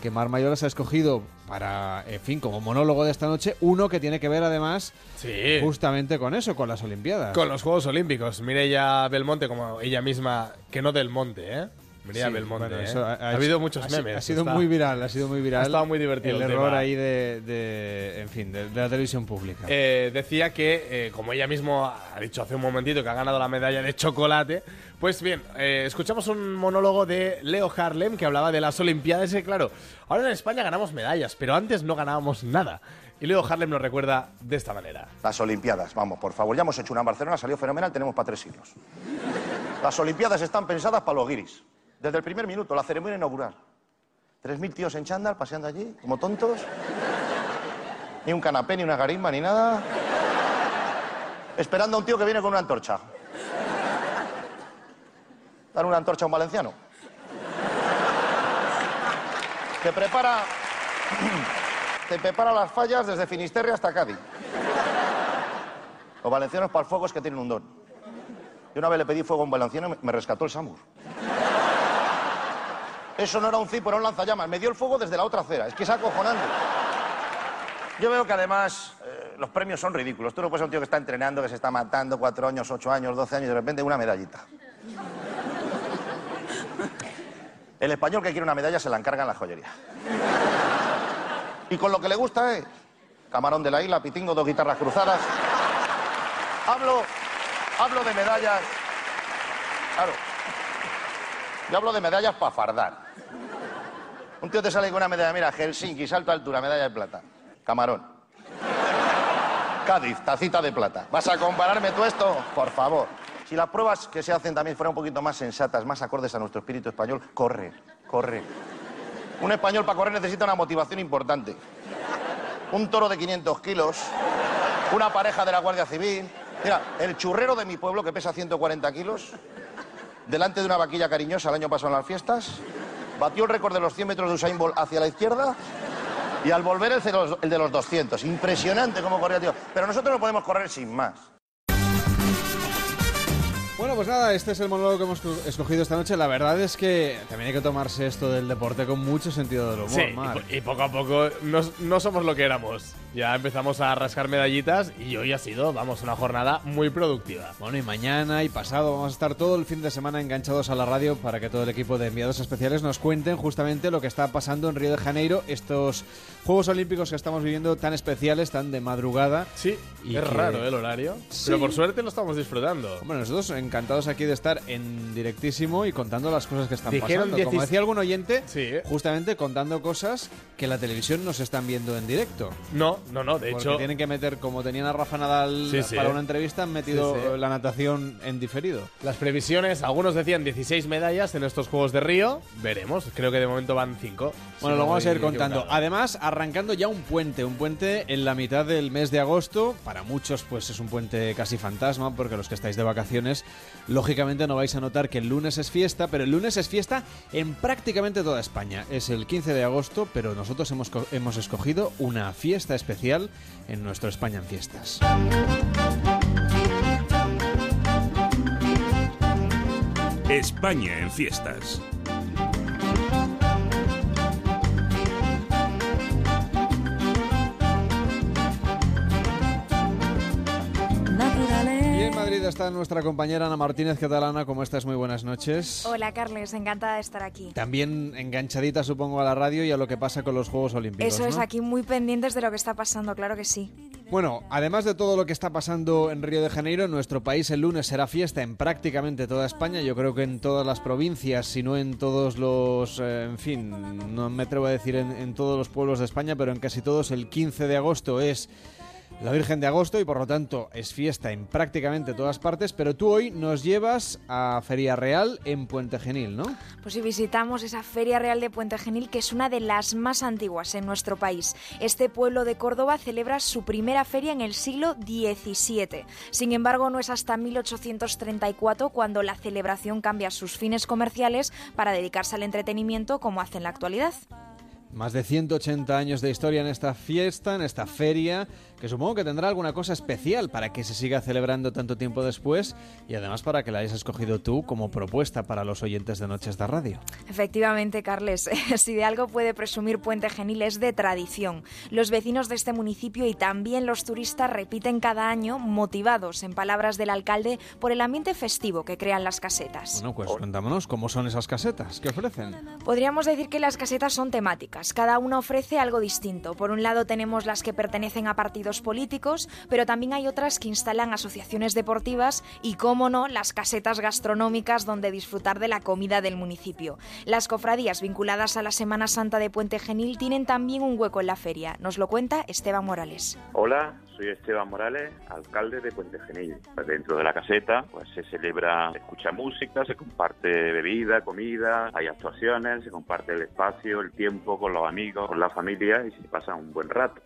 que Mar Mayoras ha escogido para, en fin, como monólogo de esta noche, uno que tiene que ver además Sí. justamente con eso, con las Olimpiadas. Con los Juegos Olímpicos. Mireia Belmonte, como ella misma, que no del monte, ¿eh? Sí, Belmonte. bueno, ¿eh? eso ha, hecho- habido muchos ha memes. Ha sido está- muy viral, ha sido muy viral. Ha estado muy divertido El el error tema. ahí de, de- en fin, de, de la televisión pública. Eh, decía que, eh, como ella mismo ha dicho hace un momentito, que ha ganado la medalla de chocolate. Pues bien, eh, escuchamos un monólogo de Leo Harlem que hablaba de las Olimpiadas. Y claro, ahora en España ganamos medallas, pero antes no ganábamos nada. Y Leo Harlem nos recuerda de esta manera. Las Olimpiadas, vamos, por favor. Ya hemos hecho una en Barcelona, salió fenomenal, tenemos para tres siglos. Las Olimpiadas están pensadas para los guiris. Desde el primer minuto, la ceremonia inaugural. Tres mil tíos en chándal paseando allí, como tontos. Ni un canapé, ni una garimba, ni nada. Esperando a un tío que viene con una antorcha. Dar una antorcha a un valenciano. Que prepara. Te prepara las fallas desde Finisterre hasta Cádiz. Los valencianos para el fuego es que tienen un don. Yo una vez le pedí fuego a un valenciano y me rescató el Samur. Eso no era un cipo, era un lanzallamas. Me dio el fuego desde la otra acera. Es que es acojonante. Yo veo que además eh, los premios son ridículos. Tú no puedes ser un tío que está entrenando, que se está matando, cuatro años, ocho años, doce años, y de repente una medallita. El español que quiere una medalla se la encarga en la joyería. Y con lo que le gusta es camarón de la isla, pitingo, dos guitarras cruzadas. Hablo, hablo de medallas. Claro. Yo hablo de medallas para fardar. Un tío te sale con una medalla, mira, Helsinki, salto a altura, medalla de plata. Camarón. Cádiz, tacita de plata. ¿Vas a compararme tú esto? Por favor. Si las pruebas que se hacen también fueran un poquito más sensatas, más acordes a nuestro espíritu español, corre, corre. Un español para correr necesita una motivación importante. Un toro de 500 kilos, una pareja de la Guardia Civil. Mira, el churrero de mi pueblo, que pesa 140 kilos, delante de una vaquilla cariñosa el año pasado en las fiestas, batió el récord de los 100 metros de Usain Bolt hacia la izquierda y al volver el, de los- el de los 200. Impresionante cómo corría, tío. Pero nosotros no podemos correr sin más. Bueno, pues nada, este es el monólogo que hemos co- escogido esta noche. La verdad es que también hay que tomarse esto del deporte con mucho sentido del humor, Sí, y, poco a poco nos- no somos lo que éramos. Ya empezamos a rascar medallitas y hoy ha sido, vamos, una jornada muy productiva. Bueno, y mañana y pasado vamos a estar todo el fin de semana enganchados a la radio para que todo el equipo de enviados especiales nos cuenten justamente lo que está pasando en Río de Janeiro, estos Juegos Olímpicos que estamos viviendo tan especiales, tan de madrugada. Sí, y es que- raro ¿eh? el horario, Sí. pero por suerte lo estamos disfrutando. Hombre, nosotros encantados aquí de estar en directísimo y contando las cosas que están Dijeron pasando. Como 16 decía algún oyente, justamente contando cosas que la televisión no se están viendo en directo. No, no, no, de Porque hecho... tienen que meter, como tenían a Rafa Nadal Sí, sí. para una entrevista, han metido Sí, sí. la natación en diferido. Las previsiones, algunos decían 16 medallas en estos Juegos de Río. Veremos, creo que de momento van 5. Bueno, lo vamos a ir contando. Además, arrancando ya un puente, un puente en la mitad del mes de agosto. Para muchos, pues es un puente casi fantasma, porque los que estáis de vacaciones, lógicamente no vais a notar que el lunes es fiesta, pero el lunes es fiesta en prácticamente toda España. Es el 15 de agosto, pero nosotros hemos, hemos escogido una fiesta especial en nuestro España en Fiestas. España en fiestas. Está nuestra compañera Ana Martínez Catalana. ¿Cómo estás? Muy buenas noches. Hola, Carles, encantada de estar aquí. También enganchadita, supongo, a la radio y a lo que pasa con los Juegos Olímpicos. Eso es, ¿no? aquí muy pendientes de lo que está pasando, claro que sí. Bueno, además de todo lo que está pasando en Río de Janeiro, en nuestro país el lunes será fiesta en prácticamente toda España. Yo creo que en todas las provincias, si no en todos los, eh, en fin, no me atrevo a decir en, en todos los pueblos de España, pero en casi todos el 15 de agosto es la Virgen de Agosto y por lo tanto es fiesta en prácticamente todas partes. Pero tú hoy nos llevas a Feria Real en Puente Genil, ¿no? Pues si visitamos esa Feria Real de Puente Genil, que es una de las más antiguas en nuestro país. Este pueblo de Córdoba celebra su primera feria en el siglo XVII. Sin embargo, no es hasta 1834 cuando la celebración cambia sus fines comerciales para dedicarse al entretenimiento como hace en la actualidad. Más de 180 años de historia en esta fiesta, en esta feria, que supongo que tendrá alguna cosa especial para que se siga celebrando tanto tiempo después y además para que la hayas escogido tú como propuesta para los oyentes de Noches de Radio. Efectivamente, Carles, si de algo puede presumir Puente Genil es de tradición. Los vecinos de este municipio y también los turistas repiten cada año, motivados, en palabras del alcalde, por el ambiente festivo que crean las casetas. Bueno, pues cuéntanos cómo son esas casetas, ¿qué ofrecen? Podríamos decir que las casetas son temáticas, cada una ofrece algo distinto. Por un lado tenemos las que pertenecen a partidos políticos, pero también hay otras que instalan asociaciones deportivas y, cómo no, las casetas gastronómicas donde disfrutar de la comida del municipio. Las cofradías vinculadas a la Semana Santa de Puente Genil tienen también un hueco en la feria. Nos lo cuenta Esteban Morales. Hola, soy Esteban Morales, alcalde de Puente Genil. Dentro de la caseta pues se celebra, se escucha música, se comparte bebida, comida, hay actuaciones, se comparte el espacio, el tiempo con los amigos, con la familia y se pasa un buen rato.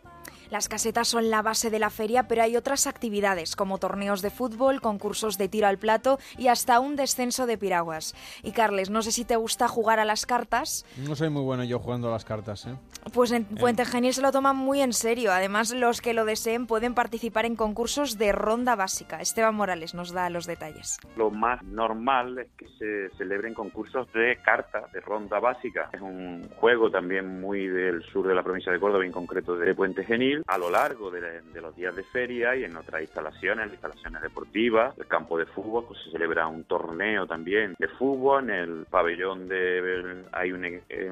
Las casetas son la base de la feria, pero hay otras actividades como torneos de fútbol, concursos de tiro al plato y hasta un descenso de piraguas. Y Carles, no sé si te gusta jugar a las cartas. No soy muy bueno yo jugando a las cartas, ¿eh? Pues en Puente Genil se lo toman muy en serio. Además, los que lo deseen pueden participar en concursos de ronda básica. Esteban Morales nos da los detalles. Lo más normal es que se celebren concursos de cartas, de ronda básica. Es un juego también muy del sur de la provincia de Córdoba, en concreto de Puente Genil a lo largo de, los días de feria y en otras instalaciones, instalaciones deportivas, el campo de fútbol, pues se celebra un torneo también de fútbol, en el pabellón de hay un,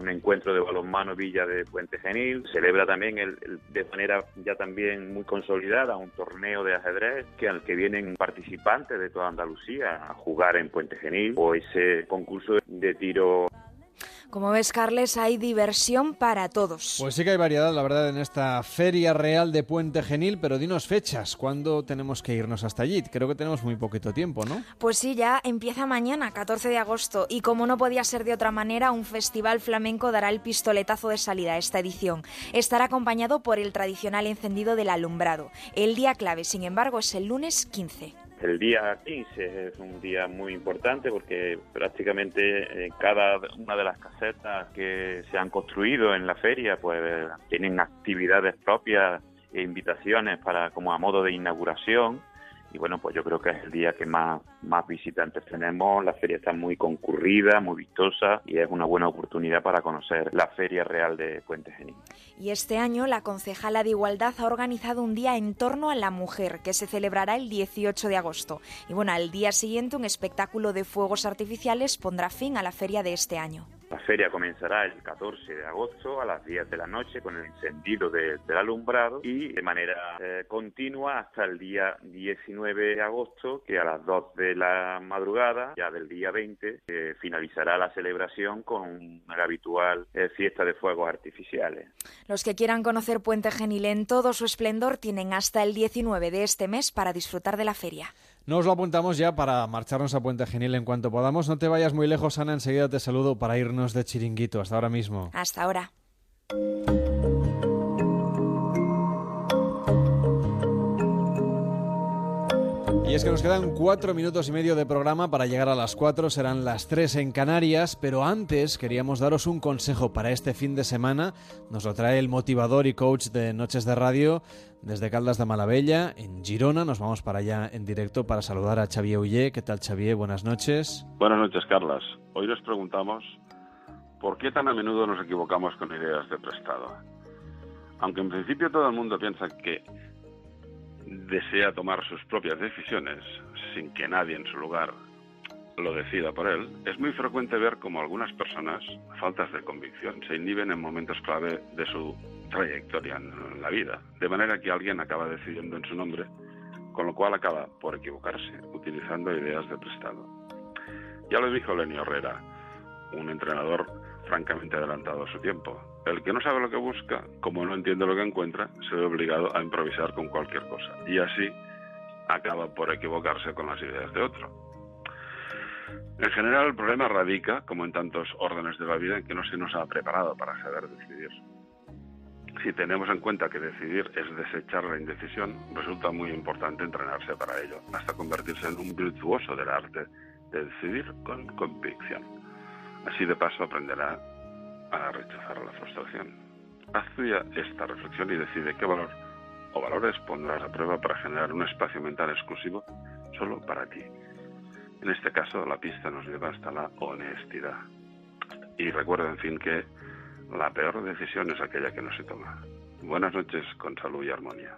encuentro de balonmano Villa de Puente Genil, celebra también el, de manera ya también muy consolidada un torneo de ajedrez que al que vienen participantes de toda Andalucía a jugar en Puente Genil o ese concurso de tiro como ves, Carles, hay diversión para todos. Pues sí que hay variedad, la verdad, en esta Feria Real de Puente Genil, pero dinos fechas, ¿cuándo tenemos que irnos hasta allí? Creo que tenemos muy poquito tiempo, ¿no? Pues sí, ya empieza mañana, 14 de agosto, y como no podía ser de otra manera, un festival flamenco dará el pistoletazo de salida a esta edición. Estará acompañado por el tradicional encendido del alumbrado. El día clave, sin embargo, es el lunes 15. El día 15 es un día muy importante porque prácticamente en cada una de las casetas que se han construido en la feria pues tienen actividades propias e invitaciones para como a modo de inauguración y bueno, pues yo creo que es el día que más, más visitantes tenemos. La feria está muy concurrida, muy vistosa y es una buena oportunidad para conocer la Feria Real de Puente Genil. Y este año la concejala de Igualdad ha organizado un día en torno a la mujer que se celebrará el 18 de agosto. Y bueno, al día siguiente un espectáculo de fuegos artificiales pondrá fin a la feria de este año. La feria comenzará el 14 de agosto a las 10 de la noche con el encendido del alumbrado y de manera eh, continua hasta el día 19 de agosto, que a las 2 de la madrugada, ya del día 20, eh, finalizará la celebración con una habitual eh, fiesta de fuegos artificiales. Los que quieran conocer Puente Genil en todo su esplendor tienen hasta el 19 de este mes para disfrutar de la feria. Nos lo apuntamos ya para marcharnos a Puente Genil en cuanto podamos. No te vayas muy lejos, Ana. Enseguida te saludo para irnos de chiringuito. Hasta ahora mismo. Hasta ahora. Y es que nos quedan cuatro minutos y medio de programa para llegar a las cuatro, serán las tres en Canarias, pero antes queríamos daros un consejo para este fin de semana. Nos lo trae el motivador y coach de Noches de Radio desde Caldas de Malavella, en Girona. Nos vamos para allá en directo para saludar a Xavier Ullé. ¿Qué tal, Xavier? Buenas noches. Buenas noches, Carlas. Hoy nos preguntamos por qué tan a menudo nos equivocamos con ideas de prestado. Aunque en principio todo el mundo piensa que desea tomar sus propias decisiones sin que nadie en su lugar lo decida por él, es muy frecuente ver como algunas personas, faltas de convicción, se inhiben en momentos clave de su trayectoria en la vida, de manera que alguien acaba decidiendo en su nombre, con lo cual acaba por equivocarse, utilizando ideas de prestado. Ya lo dijo Lenny Herrera, un entrenador francamente adelantado a su tiempo. El que no sabe lo que busca, como no entiende lo que encuentra, se ve obligado a improvisar con cualquier cosa. Y así acaba por equivocarse con las ideas de otro. En general, el problema radica, como en tantos órdenes de la vida, en que no se nos ha preparado para saber decidir. Si tenemos en cuenta que decidir es desechar la indecisión, resulta muy importante entrenarse para ello, hasta convertirse en un virtuoso del arte de decidir con convicción. Así de paso aprenderá a rechazar la frustración. Haz tuya esta reflexión y decide qué valor o valores pondrás a prueba para generar un espacio mental exclusivo solo para ti. En este caso, la pista nos lleva hasta la honestidad. Y recuerda, en fin, que la peor decisión es aquella que no se toma. Buenas noches con salud y armonía.